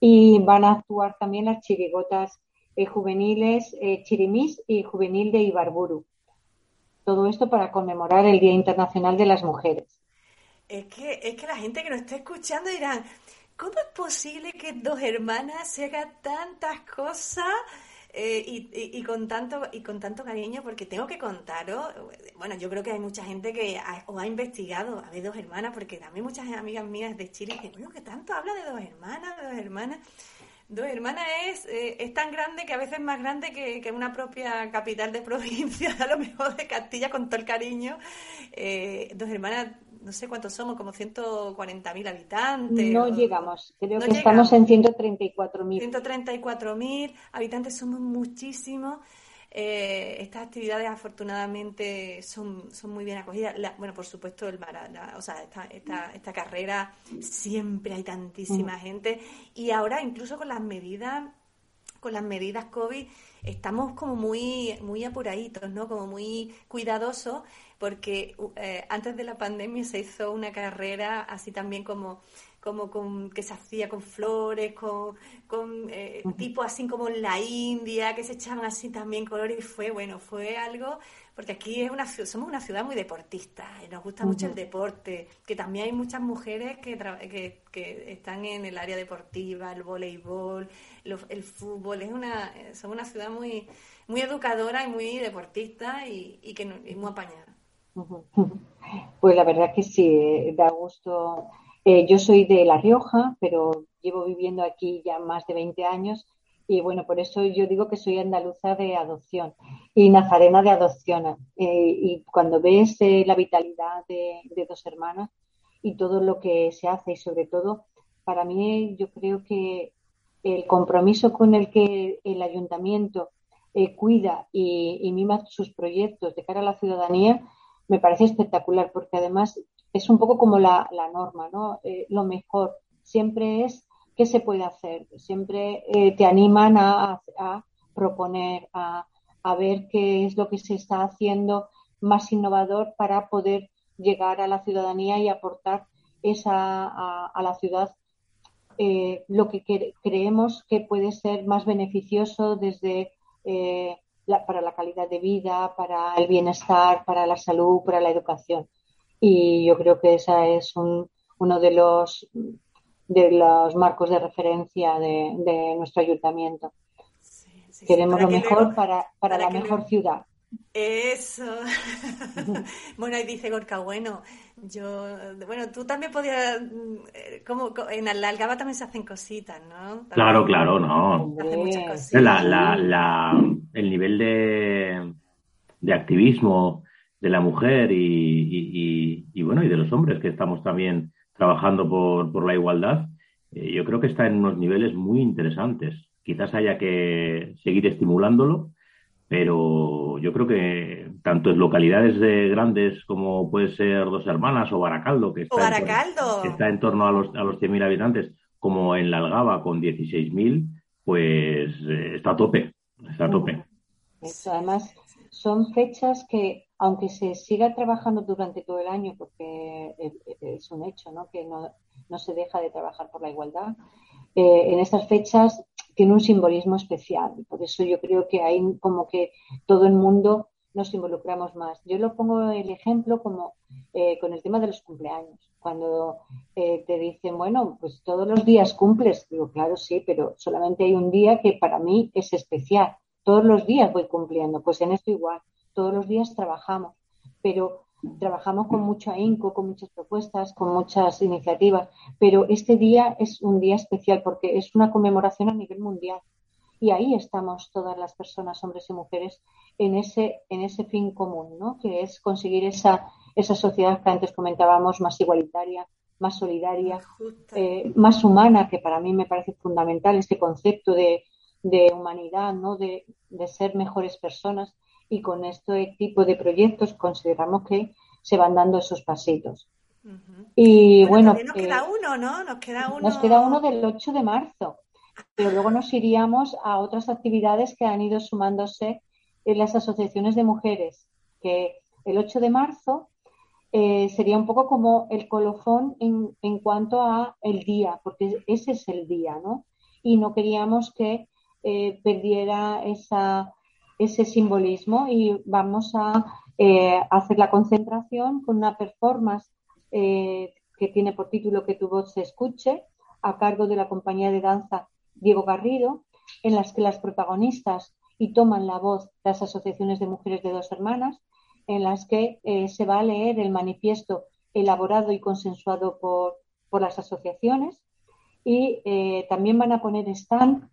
Y van a actuar también las chirigotas eh, juveniles eh, Chirimis y Juvenil de Ibarburu. Todo esto para conmemorar el Día Internacional de las Mujeres. Es que, es que la gente que nos está escuchando dirán, ¿cómo es posible que dos hermanas se hagan tantas cosas? Eh, y, con tanto y con tanto cariño porque tengo que contaros bueno yo creo que hay mucha gente que ha, os ha investigado a ver dos hermanas porque también muchas amigas mías de Chile que bueno que tanto habla de dos hermanas de dos hermanas Dos hermanas es, eh, es tan grande que a veces es más grande que, que, una propia capital de provincia, a lo mejor de Castilla, con todo el cariño. Eh, dos hermanas no sé cuántos somos, como 140.000 habitantes. No llegamos, creo que estamos en 134.000. 134.000 habitantes, somos muchísimos. Eh, estas actividades afortunadamente son, son muy bien acogidas. bueno, por supuesto, el o sea, esta, esta, esta, carrera siempre hay tantísima mm. gente y ahora incluso con las medidas con las medidas COVID estamos como muy muy apuraditos, ¿no? Como muy cuidadosos porque eh, antes de la pandemia se hizo una carrera así también como como con, que se hacía con flores, con, con eh, tipo así como en la India, que se echaban así también colores y fue, bueno, fue algo, porque aquí es una, somos una ciudad muy deportista y nos gusta mucho el deporte, que también hay muchas mujeres que, que, que, están en el área deportiva, el voleibol, el fútbol, es una, somos una ciudad muy, muy educadora y muy deportista y, y que y muy apañada. Pues la verdad que sí, da gusto. Eh, yo soy de La Rioja, pero llevo viviendo aquí ya más de 20 años y bueno, por eso yo digo que soy andaluza de adopción y nazarena de adopción. Eh, y cuando ves eh, la vitalidad de, dos hermanas y todo lo que se hace y sobre todo, para mí yo creo que el compromiso con el que el ayuntamiento cuida y, y mima sus proyectos de cara a la ciudadanía me parece espectacular porque además es un poco como la, norma, ¿no? Eh, lo mejor siempre es qué se puede hacer, siempre eh, te animan a, proponer, a, ver qué es lo que se está haciendo más innovador para poder llegar a la ciudadanía y aportar esa a, la ciudad eh, lo que creemos que puede ser más beneficioso desde para la calidad de vida, para el bienestar, para la salud, para la educación. Y yo creo que esa es uno de los de los marcos de referencia de, nuestro ayuntamiento. Queremos lo mejor para, para, la mejor ciudad. Eso. bueno, ahí dice Gorka, bueno, yo, bueno, tú también podías, eh, como en la Algaba también se hacen cositas, ¿no? Claro, claro, no. La, la, la, el nivel de, de activismo de la mujer y, y, bueno, y de los hombres que estamos también trabajando por, por la igualdad, eh, yo creo que está en unos niveles muy interesantes. Quizás haya que seguir estimulándolo pero yo creo que tanto en localidades de grandes como puede ser Dos Hermanas o Baracaldo, que está, En, está en torno a los, a los 100.000 habitantes, como en La Algaba con 16.000, pues eh, está a tope, está a tope. además, son fechas que, aunque se siga trabajando durante todo el año, porque es un hecho, ¿no? que no, no se deja de trabajar por la igualdad, eh, en estas fechas tiene un simbolismo especial. Por eso yo creo que hay como que todo el mundo nos involucramos más. Yo lo pongo el ejemplo como eh, con el tema de los cumpleaños. Cuando eh, te dicen, bueno, pues todos los días cumples, digo, claro, sí, pero solamente hay un día que para mí es especial. Todos los días voy cumpliendo, pues en esto igual, todos los días trabajamos, pero trabajamos con mucho ahínco, con muchas propuestas, con muchas iniciativas, pero este día es un día especial porque es una conmemoración a nivel mundial y ahí estamos todas las personas, hombres y mujeres, en ese, en ese fin común, ¿no? que es conseguir esa, esa sociedad que antes comentábamos más igualitaria, más solidaria, eh, más humana, que para mí me parece fundamental este concepto de, de humanidad, ¿no? De, de, ser mejores personas y con este tipo de proyectos consideramos que se van dando esos pasitos. Y bueno, nos queda uno, ¿no? Nos queda uno. Nos queda uno del 8 de marzo pero luego nos iríamos a otras actividades que han ido sumándose en las asociaciones de mujeres, que el 8 de marzo eh, sería un poco como el colofón en, en, cuanto a el día, porque ese es el día, ¿no? Y no queríamos que eh, perdiera esa, ese simbolismo y vamos a eh, hacer la concentración con una performance que tiene por título Que tu voz se escuche, a cargo de la compañía de danza Diego Garrido, en las que las protagonistas y toman la voz las asociaciones de mujeres de dos hermanas, en las que eh, se va a leer el manifiesto elaborado y consensuado por, las asociaciones. Y eh, también van a poner stand,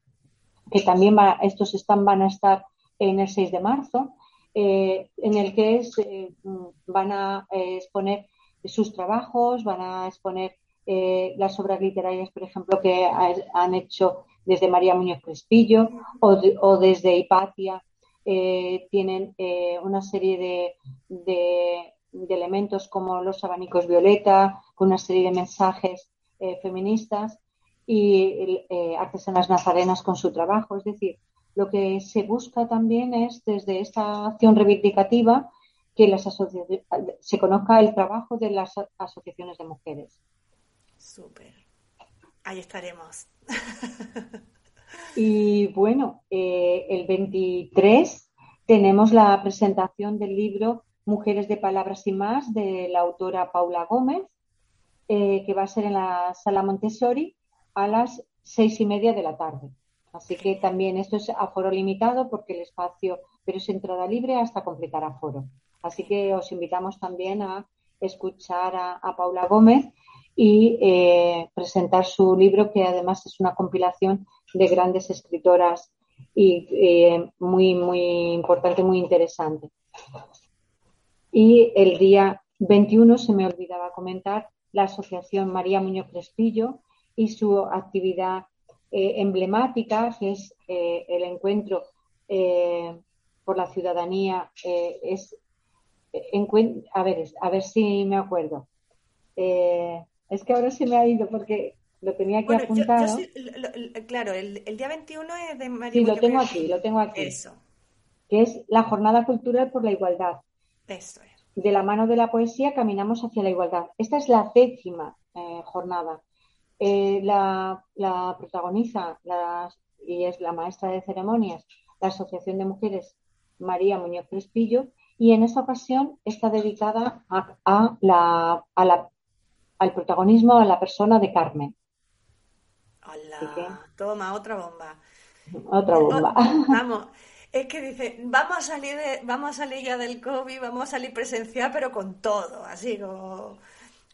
que también estos stand van a estar en el 6 de marzo, eh, en el que es, van a exponer sus trabajos, van a exponer las obras literarias, por ejemplo, que han hecho desde María Muñoz Crespillo o, desde Hipatia. Eh, tienen eh, una serie de, elementos como los abanicos violeta, con una serie de mensajes eh, feministas y artesanas nazarenas con su trabajo. Es decir, lo que se busca también es desde esta acción reivindicativa que las se conozca el trabajo de las asociaciones de mujeres. Súper. Ahí estaremos. y bueno, eh, el 23 tenemos la presentación del libro Mujeres de Palabras y más de la autora Paula Gómez, eh, que va a ser en la sala Montessori a las seis y media de la tarde. Así que también esto es aforo limitado porque el espacio, pero es entrada libre hasta completar aforo. Así que os invitamos también a escuchar a Paula Gómez y eh, presentar su libro, que además es una compilación de grandes escritoras y eh, muy, muy importante, muy interesante. Y el día 21, se me olvidaba comentar, la Asociación María Muñoz Crespillo y su actividad eh, emblemática, que es el encuentro por la ciudadanía. es, a, ver, a ver si me acuerdo. Es que ahora se me ha ido porque lo tenía aquí apuntado. claro, el, día 21 es de María Sí, lo tengo aquí, lo tengo aquí. Eso. Que es la Jornada Cultural por la Igualdad. Eso es. De la mano de la poesía caminamos hacia la igualdad. Esta es la décima eh, jornada. Eh, la, protagoniza y es la maestra de ceremonias, la Asociación de Mujeres María Muñoz Crespillo, y en esta ocasión está dedicada a, la, a la al protagonismo a la persona de Carmen. Hola, toma, otra bomba. Otra bomba. vamos, es que dice, vamos a salir vamos a salir ya del COVID, vamos a salir presencial, pero con todo, así como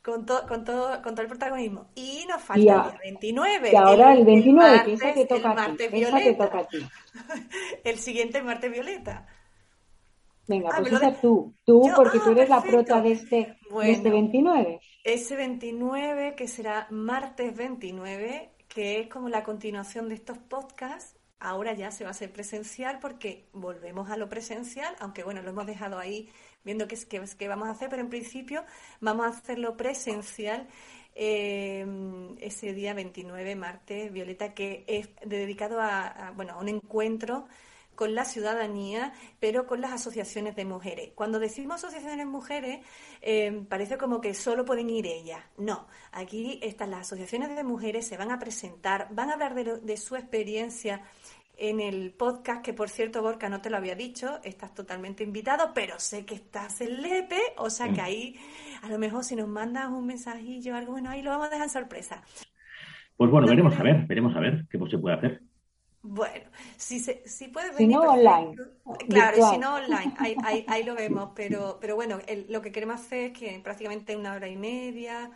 con, con, todo, con todo el protagonismo. Y nos falta el 29. Y ahora el, 29, el martes, que toca, a ti, el siguiente martes violeta. Venga, ah, pues tú, tú, porque tú ah, eres la prota de este, de este 29. Ese 29, que será martes 29, que es como la continuación de estos podcasts, ahora ya se va a hacer presencial porque volvemos a lo presencial, aunque bueno, lo hemos dejado ahí viendo qué, qué, qué vamos a hacer, pero en principio vamos a hacerlo presencial eh, ese día 29, martes, Violeta, que es dedicado a, a, bueno, a un encuentro con la ciudadanía, pero con las asociaciones de mujeres. Cuando decimos asociaciones de mujeres, eh, parece como que solo pueden ir ellas. No, aquí están las asociaciones de mujeres, se van a presentar, van a hablar de, su experiencia en el podcast, que por cierto, Borca, no te lo había dicho, estás totalmente invitado, pero sé que estás en Lepe, o sea que ahí a lo mejor si nos mandas un mensajillo o algo, bueno, ahí lo vamos a dejar en sorpresa. Pues bueno, veremos a ver, veremos a ver qué se puede hacer. Bueno, si, se, si puedes venir. Si no, online. Claro, y si no, online. Ahí, ahí, ahí, lo vemos. Pero, pero bueno, lo que queremos hacer es que prácticamente una hora y media.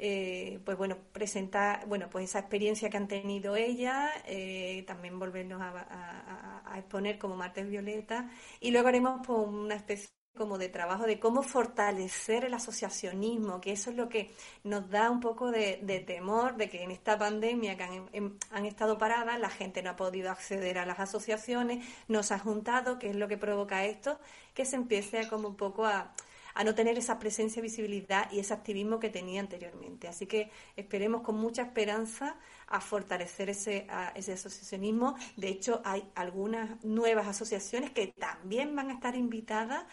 Eh, pues bueno, presentar, bueno, pues esa experiencia que han tenido ella, eh, también volvernos a, exponer como Martes Violeta, y luego haremos pues, una especie como de trabajo de cómo fortalecer el asociacionismo, que eso es lo que nos da un poco de, temor de que en esta pandemia que han, han, estado paradas, la gente no ha podido acceder a las asociaciones, no se ha juntado, que es lo que provoca esto, que se empiece como un poco a, a no tener esa presencia, visibilidad y ese activismo que tenía anteriormente. Así que esperemos con mucha esperanza a fortalecer ese, ese asociacionismo. De hecho, hay algunas nuevas asociaciones que también van a estar invitadas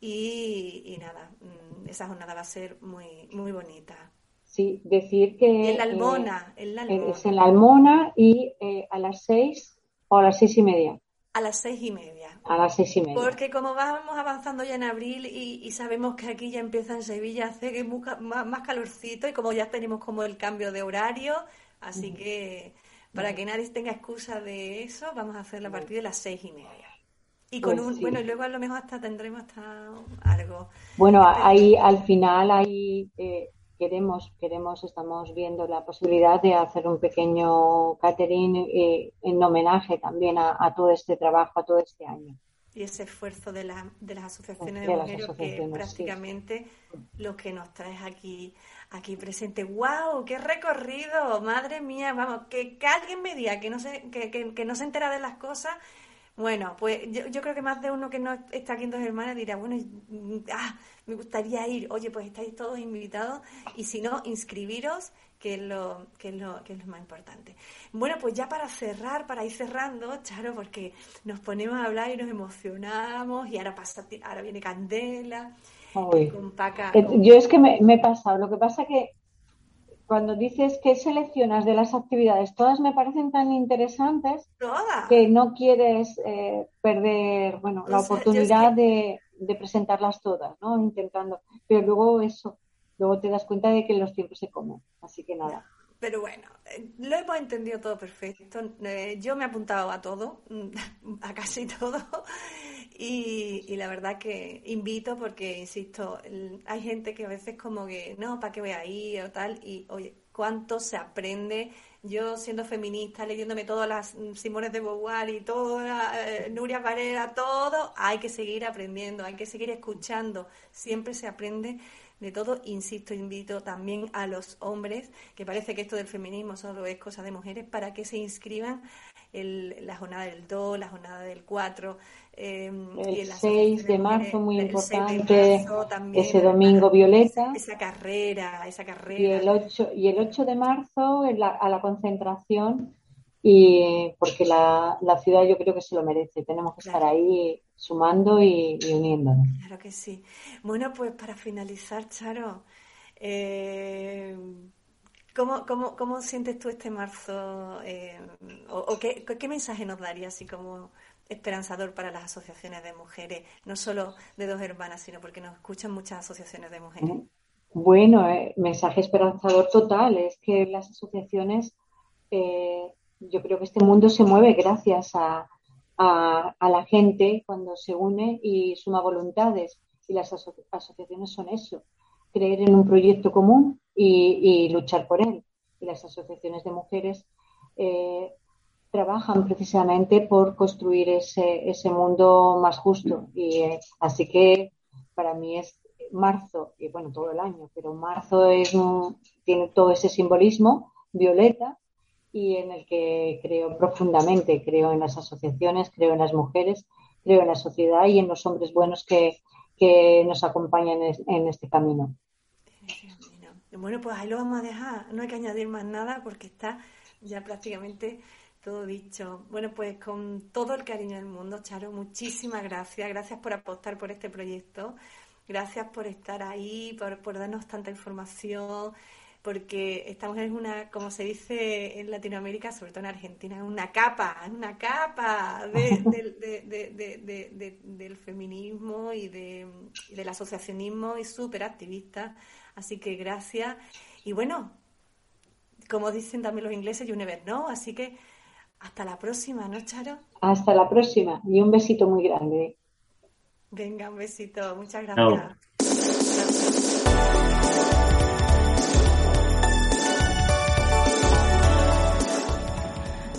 y, nada, mm, esa jornada va a ser muy, muy bonita. Sí, decir que... En la Almona, en la Almona. Es en la Almona y eh, a las seis o a las seis y media. A las seis y media. A las seis y media. Porque como vamos avanzando ya en abril y, sabemos que aquí ya empieza en Sevilla a hacer más, más, calorcito y como ya tenemos como el cambio de horario, así que para que nadie tenga excusa de eso, vamos a hacer la partida de las seis y media. Y con pues un, bueno, y luego a lo mejor hasta tendremos hasta algo. Bueno, ahí al final ahí eh, queremos, queremos, estamos viendo la posibilidad de hacer un pequeño catering eh, en homenaje también a, todo este trabajo, a todo este año. Y ese esfuerzo de, la, de las asociaciones de, mujeres que prácticamente lo que nos traes aquí aquí presente. ¡Wow! ¡Qué recorrido! Madre mía, vamos, que, que alguien me diga que no se, que, que, que no se entera de las cosas bueno, pues yo, creo que más de uno que no está aquí en Dos Hermanas dirá, bueno, ah, me gustaría ir. Oye, pues estáis todos invitados y si no, inscribiros, que es lo, que es lo, que es lo más importante. Bueno, pues ya para cerrar, para ir cerrando, Charo, porque nos ponemos a hablar y nos emocionamos y ahora pasa, ahora viene Candela. Con Paca, Yo es que me, me he pasado. Lo que pasa que cuando dices que seleccionas de las actividades, todas me parecen tan interesantes que no quieres eh, perder bueno, la oportunidad de, presentarlas todas, ¿no? Intentando. Pero luego eso, luego te das cuenta de que los tiempos se comen. Así que nada. Pero bueno, eh, lo hemos entendido todo perfecto. Eh, yo me he apuntado a todo, a casi todo. Y, y, la verdad que invito porque, insisto, hay gente que a veces como que, no, ¿para qué voy a ir o tal? Y oye, cuánto se aprende. Yo siendo feminista, leyéndome todas las Simones de Beauvoir y toda eh, Nuria Varela, todo, hay que seguir aprendiendo, hay que seguir escuchando. Siempre se aprende de todo. Insisto, invito también a los hombres, que parece que esto del feminismo solo es cosa de mujeres, para que se inscriban en la jornada del 2, la jornada del 4 Em, el 6 de marzo, muy importante, ese domingo violeta. Esa carrera, esa carrera. Y el 8, y el 8 de marzo a la concentración, y porque la, ciudad yo creo que se lo merece. Tenemos que estar ahí sumando y, uniéndonos. Claro que sí. Bueno, pues para finalizar, Charo, eh, ¿cómo, cómo, cómo, sientes tú este marzo? Eh, o, qué, qué mensaje nos daría así como esperanzador para las asociaciones de mujeres, no solo de dos hermanas, sino porque nos escuchan muchas asociaciones de mujeres. Bueno, eh, mensaje esperanzador total es que las asociaciones, eh, yo creo que este mundo se mueve gracias a, la gente cuando se une y suma voluntades. Y las asociaciones son eso, creer en un proyecto común y, luchar por él. Y las asociaciones de mujeres eh, trabajan precisamente por construir ese, ese mundo más justo. Y eh, así que para mí es marzo, y bueno, todo el año, pero marzo es tiene todo ese simbolismo violeta y en el que creo profundamente, creo en las asociaciones, creo en las mujeres, creo en la sociedad y en los hombres buenos que, que nos acompañan en este camino. Bueno, pues ahí lo vamos a dejar, no hay que añadir más nada porque está ya prácticamente todo dicho. Bueno, pues con todo el cariño del mundo, Charo, muchísimas gracias. Gracias por apostar por este proyecto. Gracias por estar ahí, por, darnos tanta información, porque estamos en una, como se dice en Latinoamérica, sobre todo en Argentina, en una capa, en una capa del feminismo y, del asociacionismo y súper activista. Así que gracias. Y bueno, como dicen también los ingleses, you never know. Así que Hasta la próxima, ¿no, Charo? Hasta la próxima y un besito muy grande. Venga, un besito. Muchas gracias.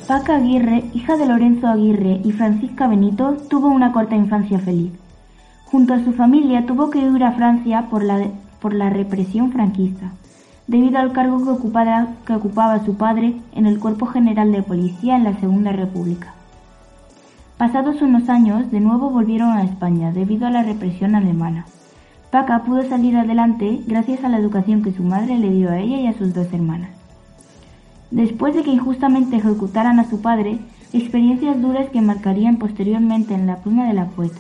Paca Aguirre, hija de Lorenzo Aguirre y Francisca Benito, tuvo una corta infancia feliz. Junto a su familia tuvo que huir a Francia por la, por la represión franquista, debido al cargo que, ocupaba su padre en el Cuerpo General de Policía en la Segunda República. Pasados unos años, de nuevo volvieron a España debido a la represión alemana. Paca pudo salir adelante gracias a la educación que su madre le dio a ella y a sus dos hermanas. Después de que injustamente ejecutaran a su padre, experiencias duras que marcarían posteriormente en la pluma de la poeta.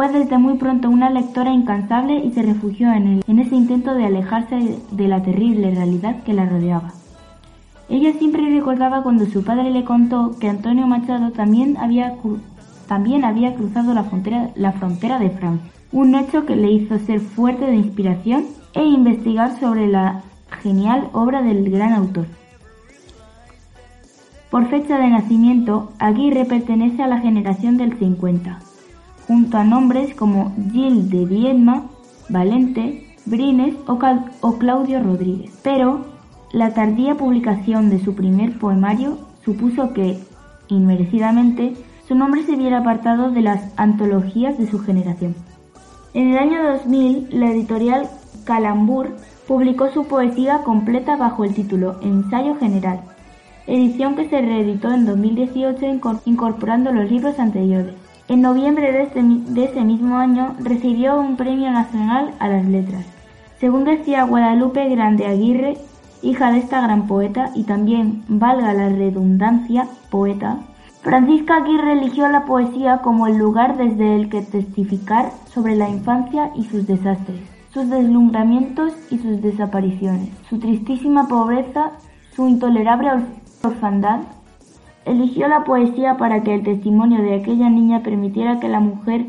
Fue desde muy pronto una lectora incansable y se refugió en, en ese intento de alejarse de la terrible realidad que la rodeaba. Ella siempre recordaba cuando su padre le contó que Antonio Machado también había, también había cruzado la frontera, la frontera de Francia, un hecho que le hizo ser fuerte de inspiración e investigar sobre la genial obra del gran autor. Por fecha de nacimiento, Aguirre pertenece a la generación del 50, junto a nombres como Gil de Viedma, Valente, Brines o, o Claudio Rodríguez. Pero la tardía publicación de su primer poemario supuso que, inmerecidamente, su nombre se viera apartado de las antologías de su generación. En el año 2000, la editorial Calambur publicó su poesía completa bajo el título Ensayo General, edición que se reeditó en 2018 incorporando los libros anteriores. En noviembre de ese, mismo año recibió un premio nacional a las letras. Según decía Guadalupe Grande Aguirre, hija de esta gran poeta y también, valga la redundancia, poeta, Francisca Aguirre eligió la poesía como el lugar desde el que testificar sobre la infancia y sus desastres sus deslumbramientos y sus desapariciones, su tristísima pobreza, su intolerable orfandad. Eligió la poesía para que el testimonio de aquella niña permitiera que la mujer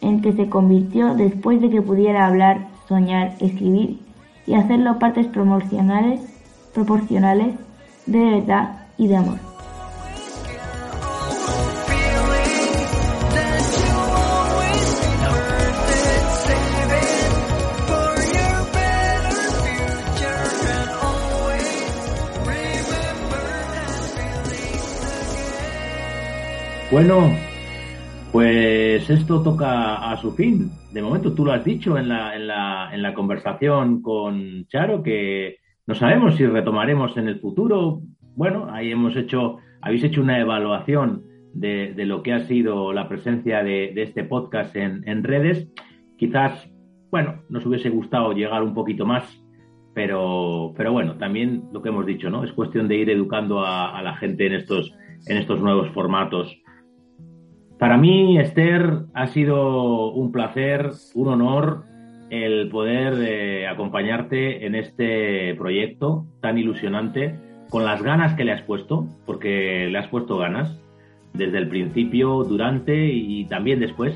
en que se convirtió después de que pudiera hablar, soñar, escribir y hacerlo partes proporcionales, proporcionales de verdad y de amor. Bueno, pues esto toca a su fin. De momento tú lo has dicho en la, en la, en la conversación con Charo, que no sabemos si retomaremos en el futuro. Bueno, ahí hemos hecho, habéis hecho una evaluación de, de lo que ha sido la presencia de, de este podcast en, en, redes. Quizás, bueno, nos hubiese gustado llegar un poquito más, pero, pero bueno, también lo que hemos dicho, ¿no? Es cuestión de ir educando a, a la gente en estos, en estos nuevos formatos. Para mí, Esther, ha sido un placer, un honor el poder eh, acompañarte en este proyecto tan ilusionante, con las ganas que le has puesto, porque le has puesto ganas desde el principio, durante y también después.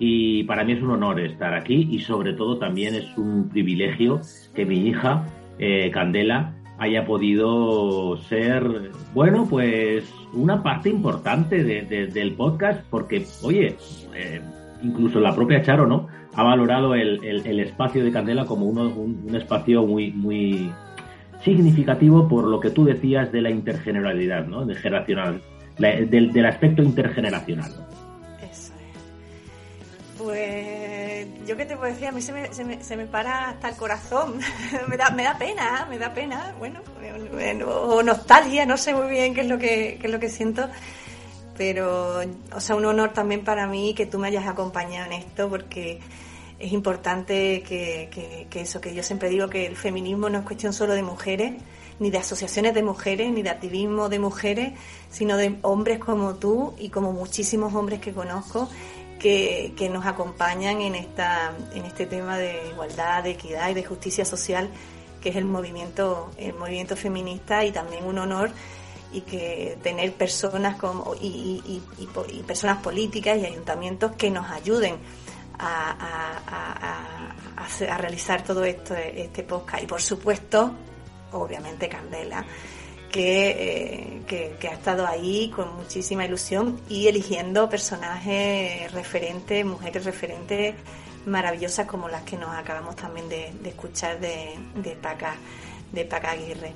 Y para mí es un honor estar aquí y sobre todo también es un privilegio que mi hija, eh, Candela, haya podido ser, bueno, pues una parte importante del podcast, porque, oye, eh, incluso la propia Charo, ¿no? Ha valorado el, espacio de Candela como uno, un, espacio muy, muy significativo por lo que tú decías de la intergeneralidad, ¿no? De generacional, del, del aspecto intergeneracional. Eso es. Pues yo qué te puedo decir, a mí se me, se me, se me para hasta el corazón, me, da, me da pena, me da pena, bueno, o nostalgia, no sé muy bien qué es lo que, qué es lo que siento, pero, o sea, un honor también para mí que tú me hayas acompañado en esto, porque es importante que, que, que eso, que yo siempre digo que el feminismo no es cuestión solo de mujeres, ni de asociaciones de mujeres, ni de activismo de mujeres, sino de hombres como tú y como muchísimos hombres que conozco que, nos acompañan en, esta, en este tema de igualdad, de equidad y de justicia social, que es el movimiento, el movimiento feminista y también un honor y que tener personas como y, personas políticas y ayuntamientos que nos ayuden a, realizar todo esto este podcast. Y por supuesto obviamente Candela que, que, ha estado ahí con muchísima ilusión y eligiendo personajes referentes, mujeres referentes maravillosas como las que nos acabamos también de, escuchar de, de Paca, de Paca Aguirre.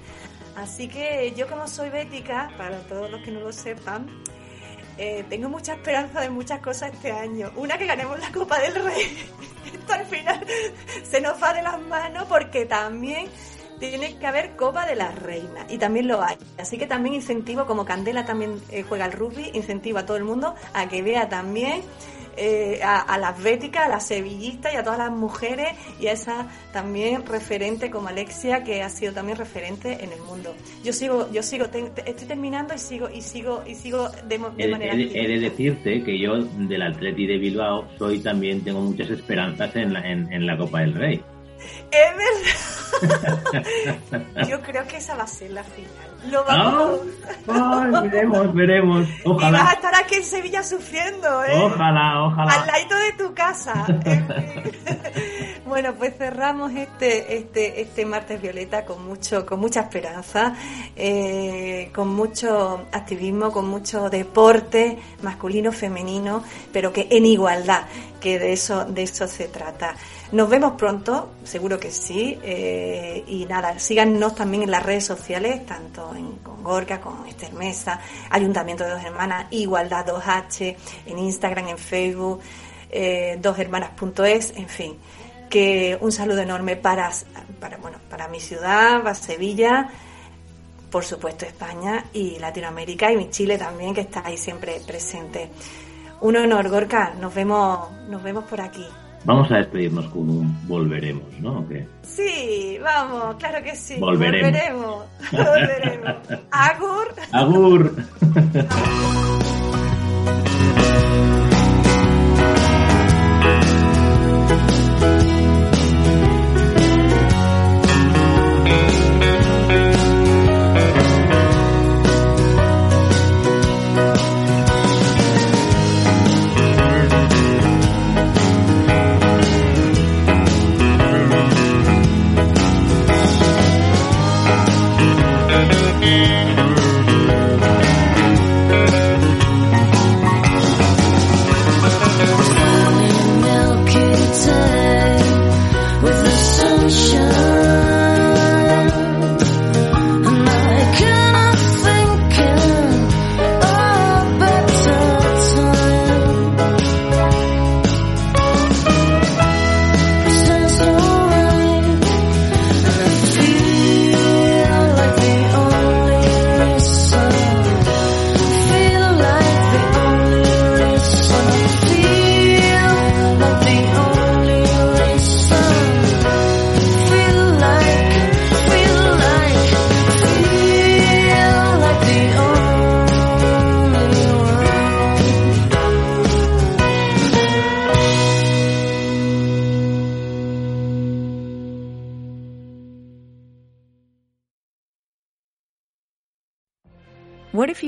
Así que yo como soy bética, para todos los que no lo sepan, eh, tengo mucha esperanza de muchas cosas este año. Una que ganemos la Copa del Rey. Esto al final se nos va de las manos porque también tiene que haber Copa de la Reina y también lo hay. Así que también incentivo, como Candela también eh, juega al rugby, incentivo a todo el mundo a que vea también eh, a, las béticas, a las sevillistas y a todas las mujeres y a esa también referente como Alexia que ha sido también referente en el mundo. Yo sigo, yo sigo, estoy terminando y sigo y sigo y sigo de, manera. He, de decirte que yo del Atleti de Bilbao soy también tengo muchas esperanzas en la, en la Copa del Rey. Es verdad. Yo creo que esa va a ser la final. Lo vamos. Ah, veremos, veremos. Ojalá. Y vas a estar aquí en Sevilla sufriendo, ¿eh? Ojalá, ojalá. Al lado de tu casa. bueno, pues cerramos este, este, este martes violeta con mucho, con mucha esperanza, eh, con mucho activismo, con mucho deporte masculino, femenino, pero que en igualdad, que de eso, de eso se trata. Nos vemos pronto, seguro que sí. Eh, y nada, síganos también en las redes sociales, tanto en, con Gorka, con Esther Mesa, Ayuntamiento de Dos Hermanas, Igualdad 2H, en Instagram, en Facebook, eh, doshermanas.es, en fin. Que un saludo enorme para, para, bueno, para mi ciudad, para Sevilla, por supuesto España y Latinoamérica y mi Chile también, que está ahí siempre presente. Un honor, Gorka. Nos vemos, nos vemos por aquí. Vamos a despedirnos con un volveremos, ¿no? Sí, vamos, claro que sí. Volveremos. Volveremos. volveremos. Agur. Agur.